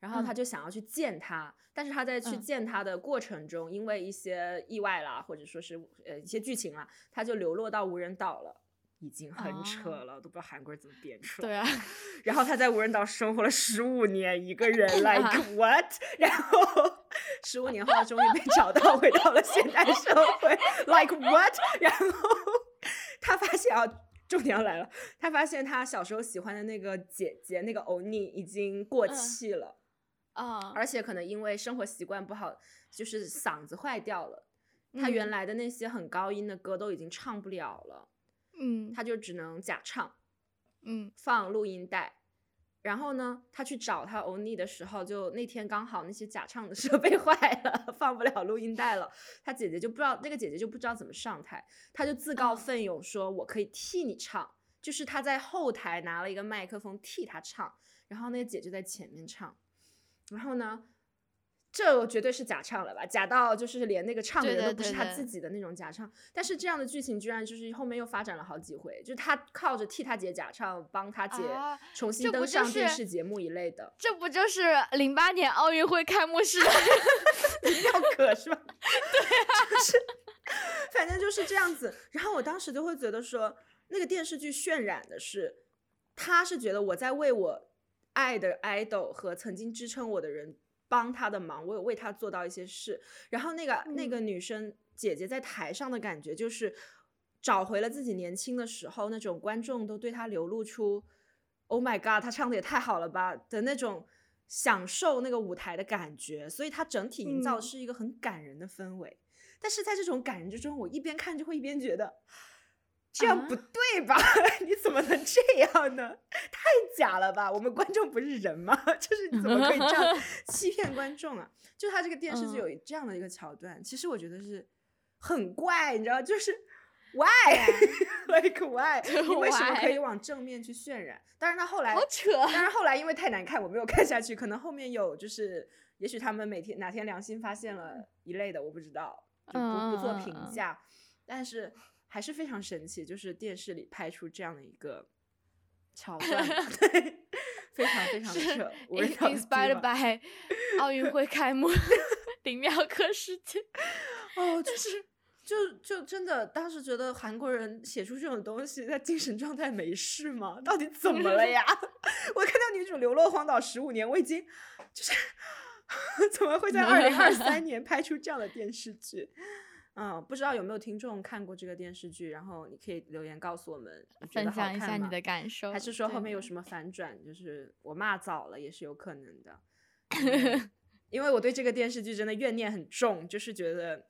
然后他就想要去见她，但是他在去见她的过程中，因为一些意外啦，或者说是呃一些剧情啦，他就流落到无人岛了，已经很扯了，都不知道韩国人怎么编出来。对啊，然后他在无人岛生活了十五年，一个人，like what？然后十五年后他终于被找到，回到了现代社会，like what？然后他发现啊。重点要来了，他发现他小时候喜欢的那个姐姐，那个欧尼已经过气了，啊，而且可能因为生活习惯不好，就是嗓子坏掉了，他原来的那些很高音的歌都已经唱不了了，嗯，他就只能假唱，嗯，放录音带。然后呢，他去找他欧尼的时候，就那天刚好那些假唱的 设备坏了，放不了录音带了。他姐姐就不知道，那个姐姐就不知道怎么上台，他就自告奋勇说：“我可以替你唱。”就是他在后台拿了一个麦克风替他唱，然后那个姐就在前面唱。然后呢？这绝对是假唱了吧？假到就是连那个唱的人都不是他自己的那种假唱。但是这样的剧情居然就是后面又发展了好几回，就是他靠着替他姐假唱，帮他姐重新登上电视节目一类的。这不就是零八年奥运会开幕式 的要可 是吧？对，就是反正就是这样子。然后我当时就会觉得说，那个电视剧渲染的是，他是觉得我在为我爱的 idol 和曾经支撑我的人。帮他的忙，我有为他做到一些事。然后那个那个女生姐姐在台上的感觉，就是找回了自己年轻的时候那种观众都对她流露出 “Oh my God，她唱的也太好了吧”的那种享受那个舞台的感觉。所以她整体营造的是一个很感人的氛围。但是在这种感人之中，我一边看就会一边觉得。这样不对吧？你怎么能这样呢？太假了吧！我们观众不是人吗？就是你怎么可以这样欺骗观众啊？就他这个电视剧有这样的一个桥段，其实我觉得是很怪，你知道，就是 why，like why，你为什么可以往正面去渲染？但是他后来好扯，但是后来因为太难看，我没有看下去。可能后面有，就是也许他们每天哪天良心发现了一类的，我不知道，就不不做评价。但是。还是非常神奇，就是电视里拍出这样的一个桥 段，对，非常非常扯。Inspired by 奥运会开幕，零秒刻世界。哦，就是就就真的当时觉得韩国人写出这种东西，他精神状态没事吗？到底怎么了呀？我看到女主流落荒岛十五年，我已经就是怎么会在二零二三年拍出这样的电视剧？嗯，不知道有没有听众看过这个电视剧，然后你可以留言告诉我们，分享一下你的感受，还是说后面有什么反转？就是我骂早了也是有可能的，因为我对这个电视剧真的怨念很重，就是觉得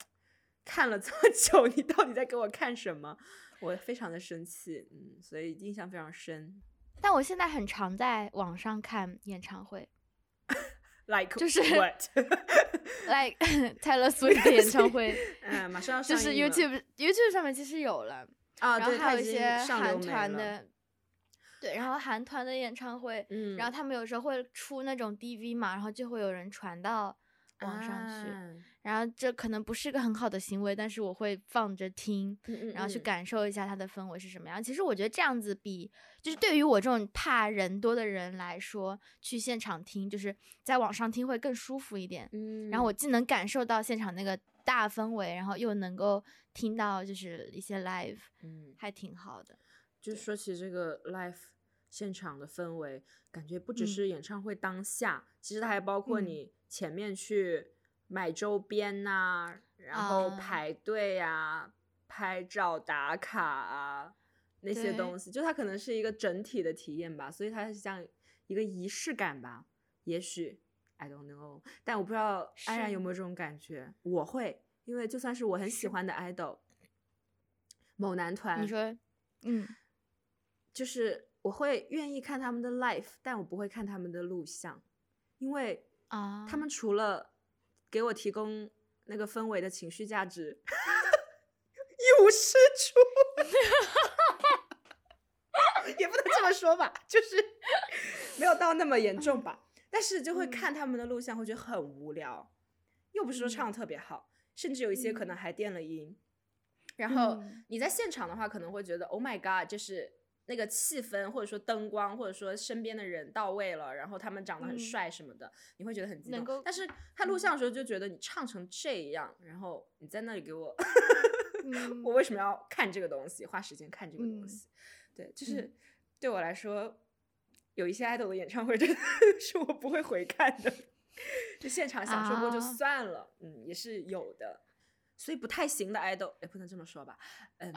看了这么久，你到底在给我看什么？我非常的生气，嗯，所以印象非常深。但我现在很常在网上看演唱会。Like 就是 what like Taylor Swift 的演唱会，嗯，马上要就是 YouTube YouTube 上面其实有了。啊，然后还有一些韩团的，对，然后韩团的演唱会，嗯，然后他们有时候会出那种 DV 嘛，然后就会有人传到网上去。然后这可能不是一个很好的行为，但是我会放着听，然后去感受一下它的氛围是什么样。其实我觉得这样子比，就是对于我这种怕人多的人来说，去现场听，就是在网上听会更舒服一点。嗯，然后我既能感受到现场那个大氛围，然后又能够听到就是一些 live，嗯，还挺好的。就说起这个 live 现场的氛围，感觉不只是演唱会当下，其实它还包括你前面去。买周边呐，然后排队呀、拍照打卡啊那些东西，就它可能是一个整体的体验吧，所以它是像一个仪式感吧。也许 I don't know，但我不知道安然有没有这种感觉。我会，因为就算是我很喜欢的 idol 某男团，你说，嗯，就是我会愿意看他们的 life，但我不会看他们的录像，因为啊，他们除了给我提供那个氛围的情绪价值，一无是处，也不能这么说吧，就是没有到那么严重吧。但是就会看他们的录像，会觉得很无聊，又不是说唱的特别好，甚至有一些可能还垫了音。然后你在现场的话，可能会觉得 “Oh my God”，就是。那个气氛，或者说灯光，或者说身边的人到位了，然后他们长得很帅什么的，你会觉得很激动。但是他录像的时候就觉得你唱成这样，然后你在那里给我，我为什么要看这个东西，花时间看这个东西？对，就是对我来说，有一些爱豆的演唱会真的 是我不会回看的，就现场享受过就算了。嗯，也是有的，所以不太行的爱豆，也不能这么说吧。嗯。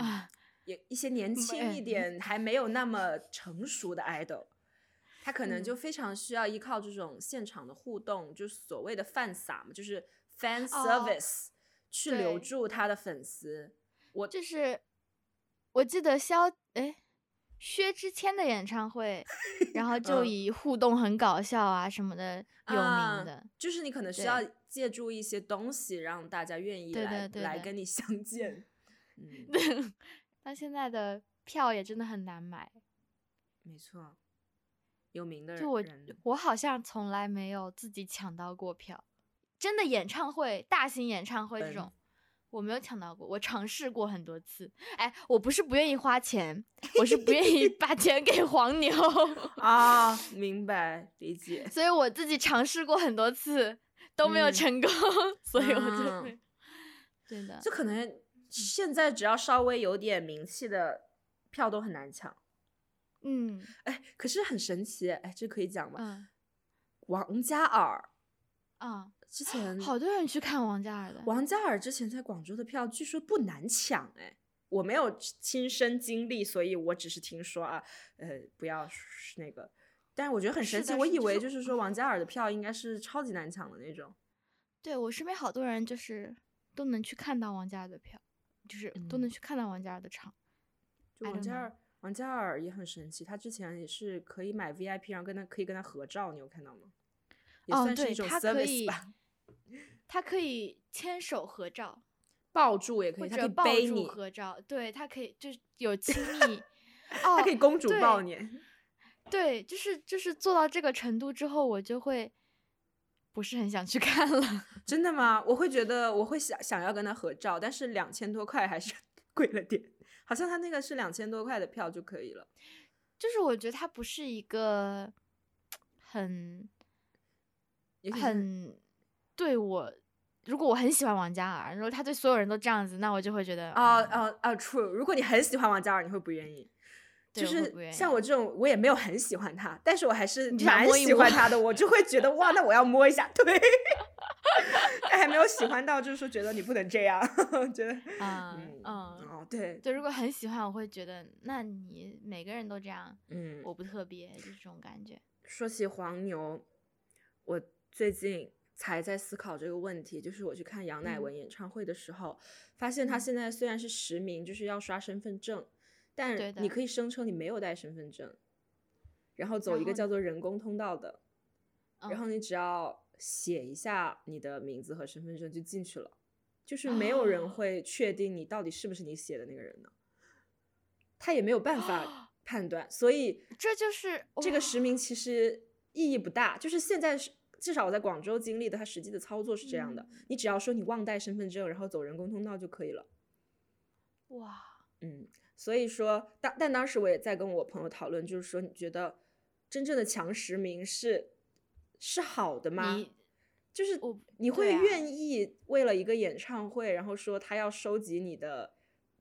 也一些年轻一点还没有那么成熟的 idol，他可能就非常需要依靠这种现场的互动，就是所谓的饭撒嘛，就是 fan service 去留住他的粉丝。我就是我记得肖哎薛之谦的演唱会，然后就以互动很搞笑啊什么的有名的，就是你可能需要借助一些东西让大家愿意来来跟你相见。嗯。那现在的票也真的很难买，没错，有名的人，就我，我好像从来没有自己抢到过票，真的演唱会、大型演唱会这种，我没有抢到过。我尝试过很多次，哎，我不是不愿意花钱，我是不愿意把钱给黄牛 啊，明白理解。所以我自己尝试过很多次都没有成功，所以我就，对的，就可能。现在只要稍微有点名气的票都很难抢，嗯，哎，可是很神奇，哎，这可以讲吗？嗯，王嘉尔，啊，之前好多人去看王嘉尔的。王嘉尔之前在广州的票据说不难抢，哎，我没有亲身经历，所以我只是听说啊，呃，不要那个，但是我觉得很神奇，我以为就是说王嘉尔的票应该是超级难抢的那种。对我身边好多人就是都能去看到王嘉尔的票。就是都能去看到王嘉尔的场，就王嘉尔，王嘉尔也很神奇。他之前也是可以买 VIP，然后跟他可以跟他合照，你有看到吗？哦，对，他可以，他可以牵手合照，抱住也可以，他可以背你合照。对他可以，就是有亲密，哦他可以公主抱你。对，就是就是做到这个程度之后，我就会。不是很想去看了，真的吗？我会觉得我会想想要跟他合照，但是两千多块还是 贵了点，好像他那个是两千多块的票就可以了。就是我觉得他不是一个很很对我如果我很喜欢王嘉尔，如果他对所有人都这样子，那我就会觉得啊啊啊，true。如果你很喜欢王嘉尔，你会不愿意？就是像我这种，我也没有很喜欢他，但是我还是蛮喜欢他的，我就会觉得哇，那我要摸一下，对。但还没有喜欢到，就是说觉得你不能这样，觉得 嗯嗯哦对，就如果很喜欢，我会觉得那你每个人都这样，嗯，我不特别，就是这种感觉。说起黄牛，我最近才在思考这个问题，就是我去看杨乃文演唱会的时候，发现他现在虽然是实名，就是要刷身份证。但你可以声称你没有带身份证，然后走一个叫做人工通道的，然后你只要写一下你的名字和身份证就进去了，就是没有人会确定你到底是不是你写的那个人呢，他也没有办法判断，所以这就是这个实名其实意义不大，就是现在是至少我在广州经历的，他实际的操作是这样的，你只要说你忘带身份证，然后走人工通道就可以了。哇，嗯。所以说，当但当时我也在跟我朋友讨论，就是说，你觉得真正的强实名是是好的吗？就是你会愿意为了一个演唱会，然后说他要收集你的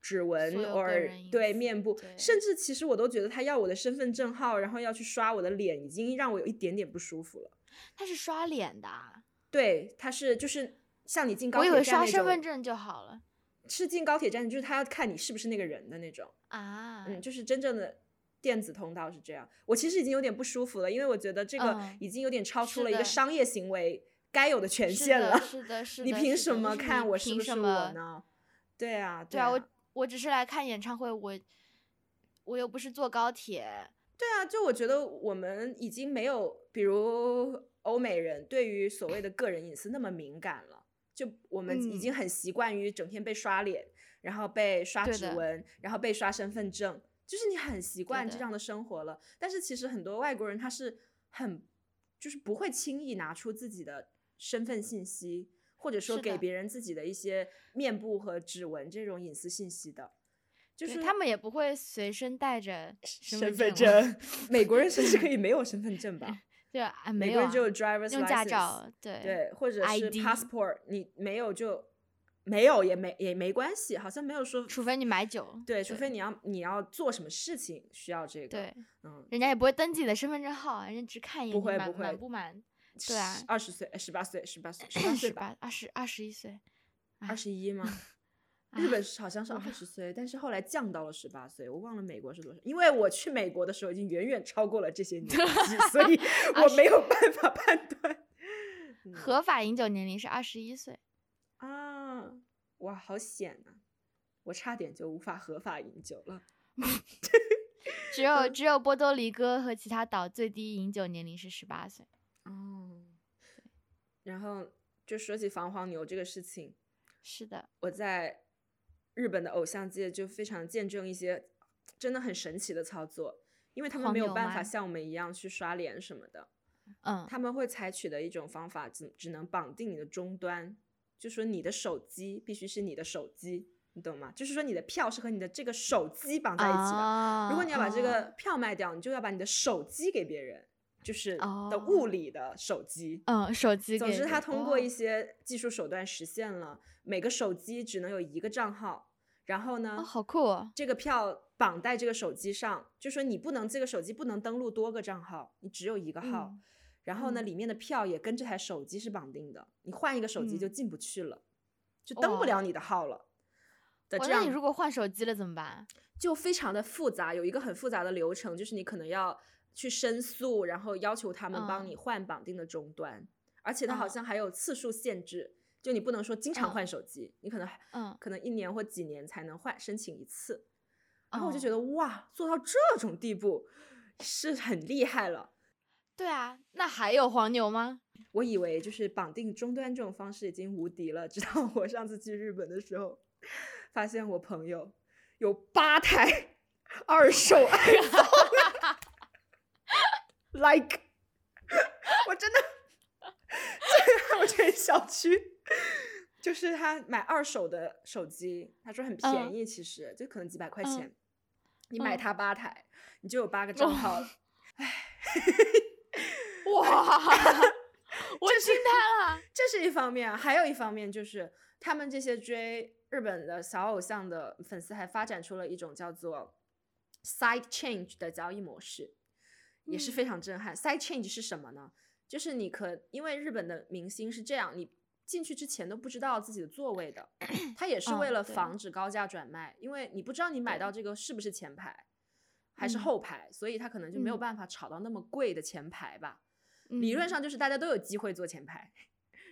指纹，偶尔对面部，甚至其实我都觉得他要我的身份证号，然后要去刷我的脸，已经让我有一点点不舒服了。他是刷脸的？对，他是就是像你进高铁站我以为刷身份证就好了。是进高铁站，就是他要看你是不是那个人的那种啊，嗯，就是真正的电子通道是这样。我其实已经有点不舒服了，因为我觉得这个已经有点超出了一个商业行为该有的权限了。是的，是的，你凭什么看我是不是我呢？对啊，对啊，我我只是来看演唱会，我我又不是坐高铁。对啊，就我觉得我们已经没有，比如欧美人对于所谓的个人隐私那么敏感了。就我们已经很习惯于整天被刷脸，然后被刷指纹，然后被刷身份证，就是你很习惯这样的生活了。但是其实很多外国人他是很，就是不会轻易拿出自己的身份信息，或者说给别人自己的一些面部和指纹这种隐私信息的，就是他们也不会随身带着身份证。美国人甚至可以没有身份证吧？对啊，美国人就有 driver's license，驾照，对对，或者是 passport，你没有就没有也没也没关系，好像没有说，除非你买酒，对，除非你要你要做什么事情需要这个，对，嗯，人家也不会登记你的身份证号，人家只看一眼，不会不会，满不满？对啊，二十岁，十八岁，十八岁，十八岁吧，二十二十一岁，二十一吗？日本好像是二十岁，但是后来降到了十八岁，我忘了美国是多少。因为我去美国的时候已经远远超过了这些年纪，所以 我没有办法判断。合法饮酒年龄是二十一岁啊！哇，好险啊！我差点就无法合法饮酒了。只有只有波多黎各和其他岛最低饮酒年龄是十八岁。哦，然后就说起防黄牛这个事情，是的，我在。日本的偶像界就非常见证一些真的很神奇的操作，因为他们没有办法像我们一样去刷脸什么的，嗯，他们会采取的一种方法，只只能绑定你的终端，就说你的手机必须是你的手机，你懂吗？就是说你的票是和你的这个手机绑在一起的，如果你要把这个票卖掉，你就要把你的手机给别人，就是的物理的手机，嗯，手机。总之，他通过一些技术手段实现了每个手机只能有一个账号。然后呢？好酷！这个票绑在这个手机上，就说你不能这个手机不能登录多个账号，你只有一个号。然后呢，里面的票也跟这台手机是绑定的，你换一个手机就进不去了，就登不了你的号了。那你如果换手机了怎么办？就非常的复杂，有一个很复杂的流程，就是你可能要去申诉，然后要求他们帮你换绑定的终端，而且它好像还有次数限制。就你不能说经常换手机，你可能嗯，可能一年或几年才能换申请一次，然后我就觉得哇，做到这种地步是很厉害了。对啊，那还有黄牛吗？我以为就是绑定终端这种方式已经无敌了，直到我上次去日本的时候，发现我朋友有八台二手 iPhone，like，我真的。震撼我这小区。就是他买二手的手机，他说很便宜，其实就可能几百块钱。你买他八台，你就有八个账号了。唉，哇我惊呆了。这是一方面，还有一方面就是他们这些追日本的小偶像的粉丝还发展出了一种叫做 side change 的交易模式，也是非常震撼。side change 是什么呢？就是你可因为日本的明星是这样，你进去之前都不知道自己的座位的，他也是为了防止高价转卖，因为你不知道你买到这个是不是前排还是后排，所以他可能就没有办法炒到那么贵的前排吧。理论上就是大家都有机会坐前排，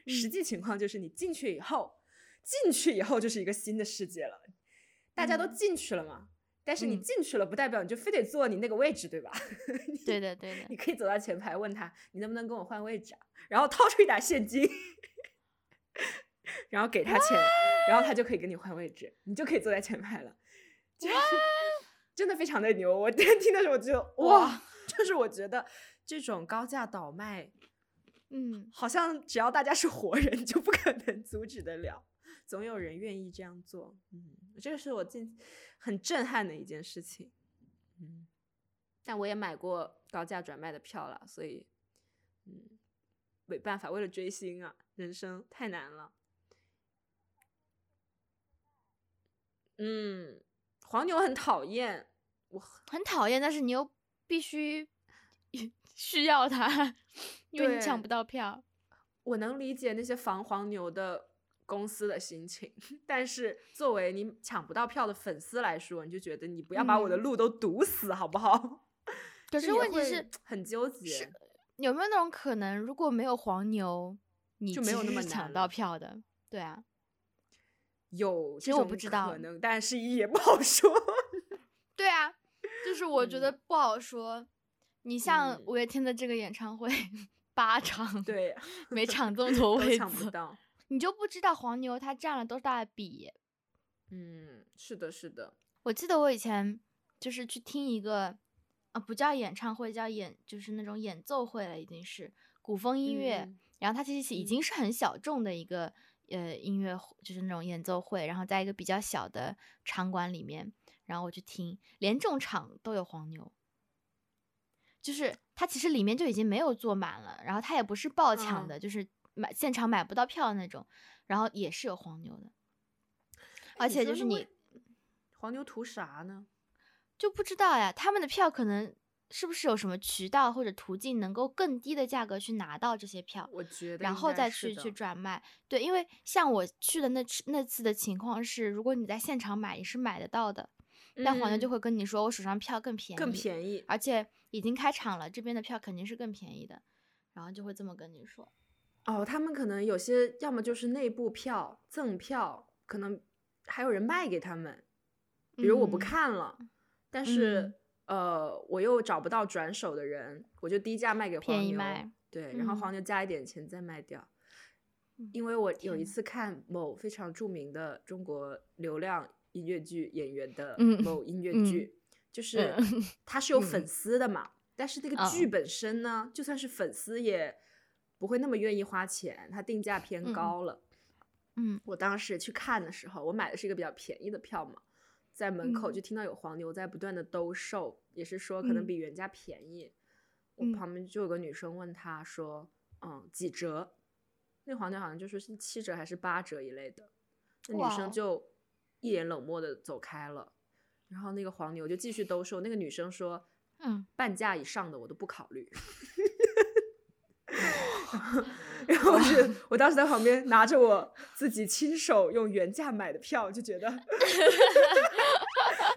实际情况就是你进去以后，进去以后就是一个新的世界了，大家都进去了嘛。但是你进去了，不代表你就非得坐你那个位置，对吧？对的，对的。你可以走到前排问他，你能不能跟我换位置啊？然后掏出一沓现金，然后给他钱，然后他就可以跟你换位置，你就可以坐在前排了。就是真的非常的牛。我 天听的时候我就哇，就是我觉得这种高价倒卖，嗯，好像只要大家是活人，就不可能阻止得了。总有人愿意这样做，嗯，这个是我近很震撼的一件事情，嗯，但我也买过高价转卖的票了，所以，嗯，没办法，为了追星啊，人生太难了，嗯，黄牛很讨厌，我很讨厌，但是你又必须需要他，因为你抢不到票，我能理解那些防黄牛的。公司的心情，但是作为你抢不到票的粉丝来说，你就觉得你不要把我的路都堵死，好不好？可是问题是很纠结，有没有那种可能，如果没有黄牛，你就没有那么抢到票的？对啊，有，其实我不知道，可能，但是也不好说。对啊，就是我觉得不好说。你像五月天的这个演唱会，八场，对，每场这么多位子，抢不到。你就不知道黄牛他占了多大的比？嗯，是的，是的。我记得我以前就是去听一个，啊，不叫演唱会，叫演，就是那种演奏会了，已经是古风音乐。然后它其实已经是很小众的一个呃音乐，就是那种演奏会。然后在一个比较小的场馆里面，然后我去听，连这种场都有黄牛，就是它其实里面就已经没有坐满了，然后它也不是爆抢的，就是。买现场买不到票的那种，然后也是有黄牛的，而且就是你黄牛图啥呢？就不知道呀。他们的票可能是不是有什么渠道或者途径能够更低的价格去拿到这些票？我觉得，然后再去去转卖。对，因为像我去的那次那次的情况是，如果你在现场买，你是买得到的，但黄牛就会跟你说，我手上票更便宜，更便宜，而且已经开场了，这边的票肯定是更便宜的，然后就会这么跟你说。哦，他们可能有些要么就是内部票赠票，可能还有人卖给他们。比如我不看了，但是呃，我又找不到转手的人，我就低价卖给黄牛。对，然后黄牛加一点钱再卖掉。因为我有一次看某非常著名的中国流量音乐剧演员的某音乐剧，就是他是有粉丝的嘛，但是那个剧本身呢，就算是粉丝也。不会那么愿意花钱，它定价偏高了。嗯，我当时去看的时候，我买的是一个比较便宜的票嘛，在门口就听到有黄牛在不断的兜售，也是说可能比原价便宜。我旁边就有个女生问他说：“嗯，几折？”那黄牛好像就说是七折还是八折一类的。那女生就一脸冷漠的走开了。然后那个黄牛就继续兜售。那个女生说：“嗯，半价以上的我都不考虑。” 然后是我当时在旁边拿着我自己亲手用原价买的票，就觉得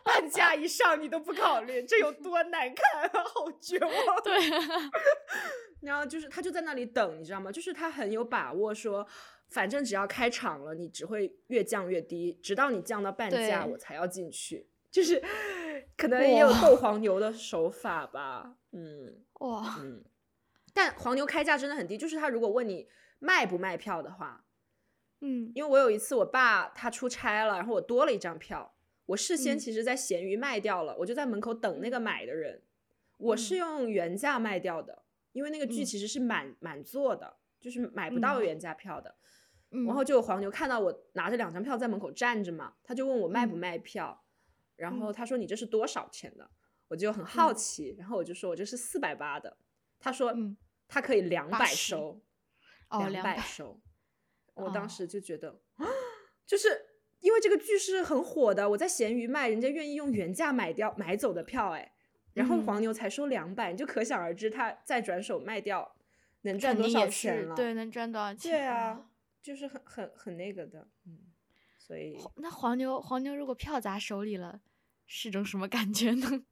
半价以上你都不考虑，这有多难看啊！好绝望。对。然后就是他就在那里等，你知道吗？就是他很有把握，说反正只要开场了，你只会越降越低，直到你降到半价，我才要进去。就是可能也有斗 黄牛的手法吧。嗯。哇。嗯。但黄牛开价真的很低，就是他如果问你卖不卖票的话，嗯，因为我有一次我爸他出差了，然后我多了一张票，我事先其实在闲鱼卖掉了，我就在门口等那个买的人，我是用原价卖掉的，因为那个剧其实是满满座的，就是买不到原价票的，然后就有黄牛看到我拿着两张票在门口站着嘛，他就问我卖不卖票，然后他说你这是多少钱的，我就很好奇，然后我就说我这是四百八的，他说。他可以两百收，哦，两百收。我当时就觉得，就是因为这个剧是很火的，我在闲鱼卖，人家愿意用原价买掉买走的票，哎，然后黄牛才收两百，你就可想而知他再转手卖掉能赚多少钱了。对，能赚多少钱？对啊，就是很很很那个的，嗯，所以那黄牛黄牛如果票砸手里了，是种什么感觉呢？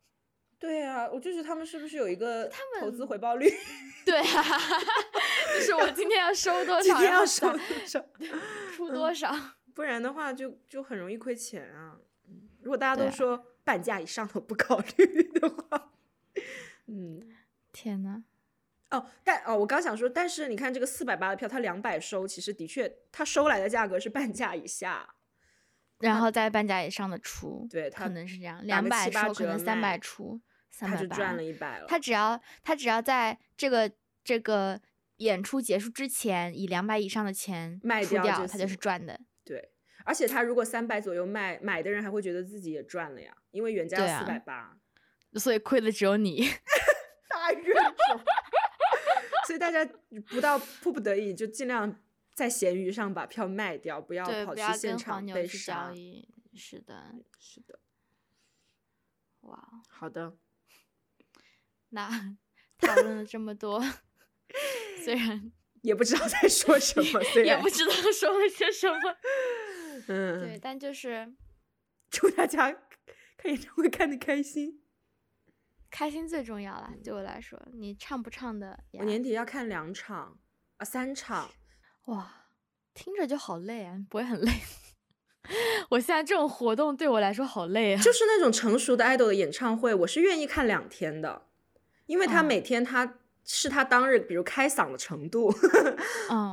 对啊，我就是他们是不是有一个投资回报率？对啊，就是我今天要收多少，今天要收多少，出多少，不然的话就就很容易亏钱啊。如果大家都说半价以上都不考虑的话，嗯，天呐。哦，但哦，我刚想说，但是你看这个四百八的票，它两百收，其实的确它收来的价格是半价以下。然后在半价以上的出，对，可能是这样，两百收可能三百出，他就赚了一百了。他只要他只要在这个这个演出结束之前，以两百以上的钱卖掉，他就是赚的。对，而且他如果三百左右卖，买的人还会觉得自己也赚了呀，因为原价四百八，所以亏的只有你。大冤种！所以大家不到迫不得已就尽量。在闲鱼上把票卖掉，不要跑去现场被杀。是的，是的。哇，好的。那讨论了这么多，虽然也不知道在说什么，也不知道说了些什么。嗯，对，但就是 祝大家看演唱会看的开心，开心最重要了。对我来说，你唱不唱的？我年底要看两场啊，三场。哇，听着就好累啊！不会很累？我现在这种活动对我来说好累啊。就是那种成熟的 idol 的演唱会，我是愿意看两天的，因为他每天他是他当日，比如开嗓的程度，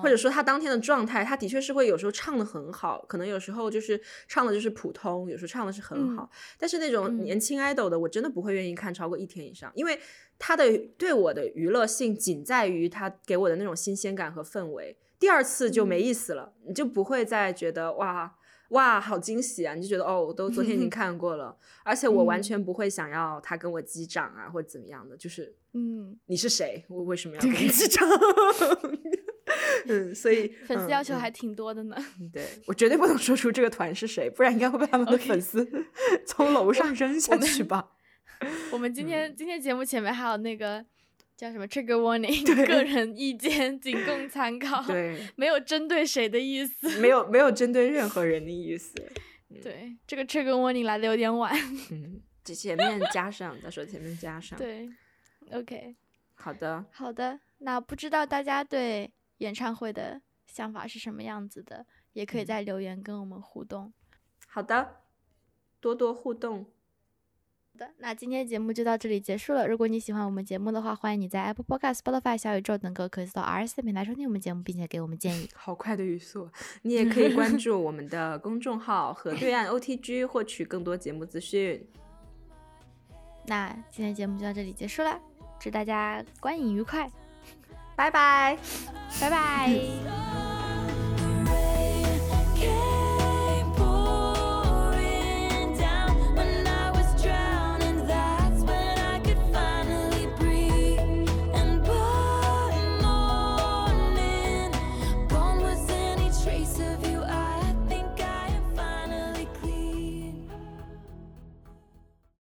或者说他当天的状态，他的确是会有时候唱的很好，可能有时候就是唱的就是普通，有时候唱的是很好。但是那种年轻 idol 的，我真的不会愿意看超过一天以上，因为他的对我的娱乐性仅在于他给我的那种新鲜感和氛围。第二次就没意思了，你就不会再觉得哇哇好惊喜啊！你就觉得哦，我都昨天已经 看过了，而且我完全不会想要他跟我击掌啊，或者怎么样的，就是嗯，你是谁？我为什么要跟你击掌？嗯，所以粉丝要求还挺多的呢。对我绝对不能说出这个团是谁，不然应该会被他们的粉丝 从楼上扔下去吧。我们今天今天节目前面还有那个。叫什么？Trigger warning，个人意见仅供参考，对，没有针对谁的意思，没有没有针对任何人的意思。对，这个 Trigger warning 来的有点晚。嗯，这前面加上，再说前面加上。对，OK，好的，好的。那不知道大家对演唱会的想法是什么样子的，也可以在留言跟我们互动。好的，多多互动。的，那今天节目就到这里结束了。如果你喜欢我们节目的话，欢迎你在 Apple Podcast、Spotify、小宇宙等各可以搜到 R S 的平台收听我们节目，并且给我们建议。好快的语速！你也可以关 注我们的公众号和对岸 O T G，获取更多节目资讯。那今天节目就到这里结束了，祝大家观影愉快，拜拜，拜拜。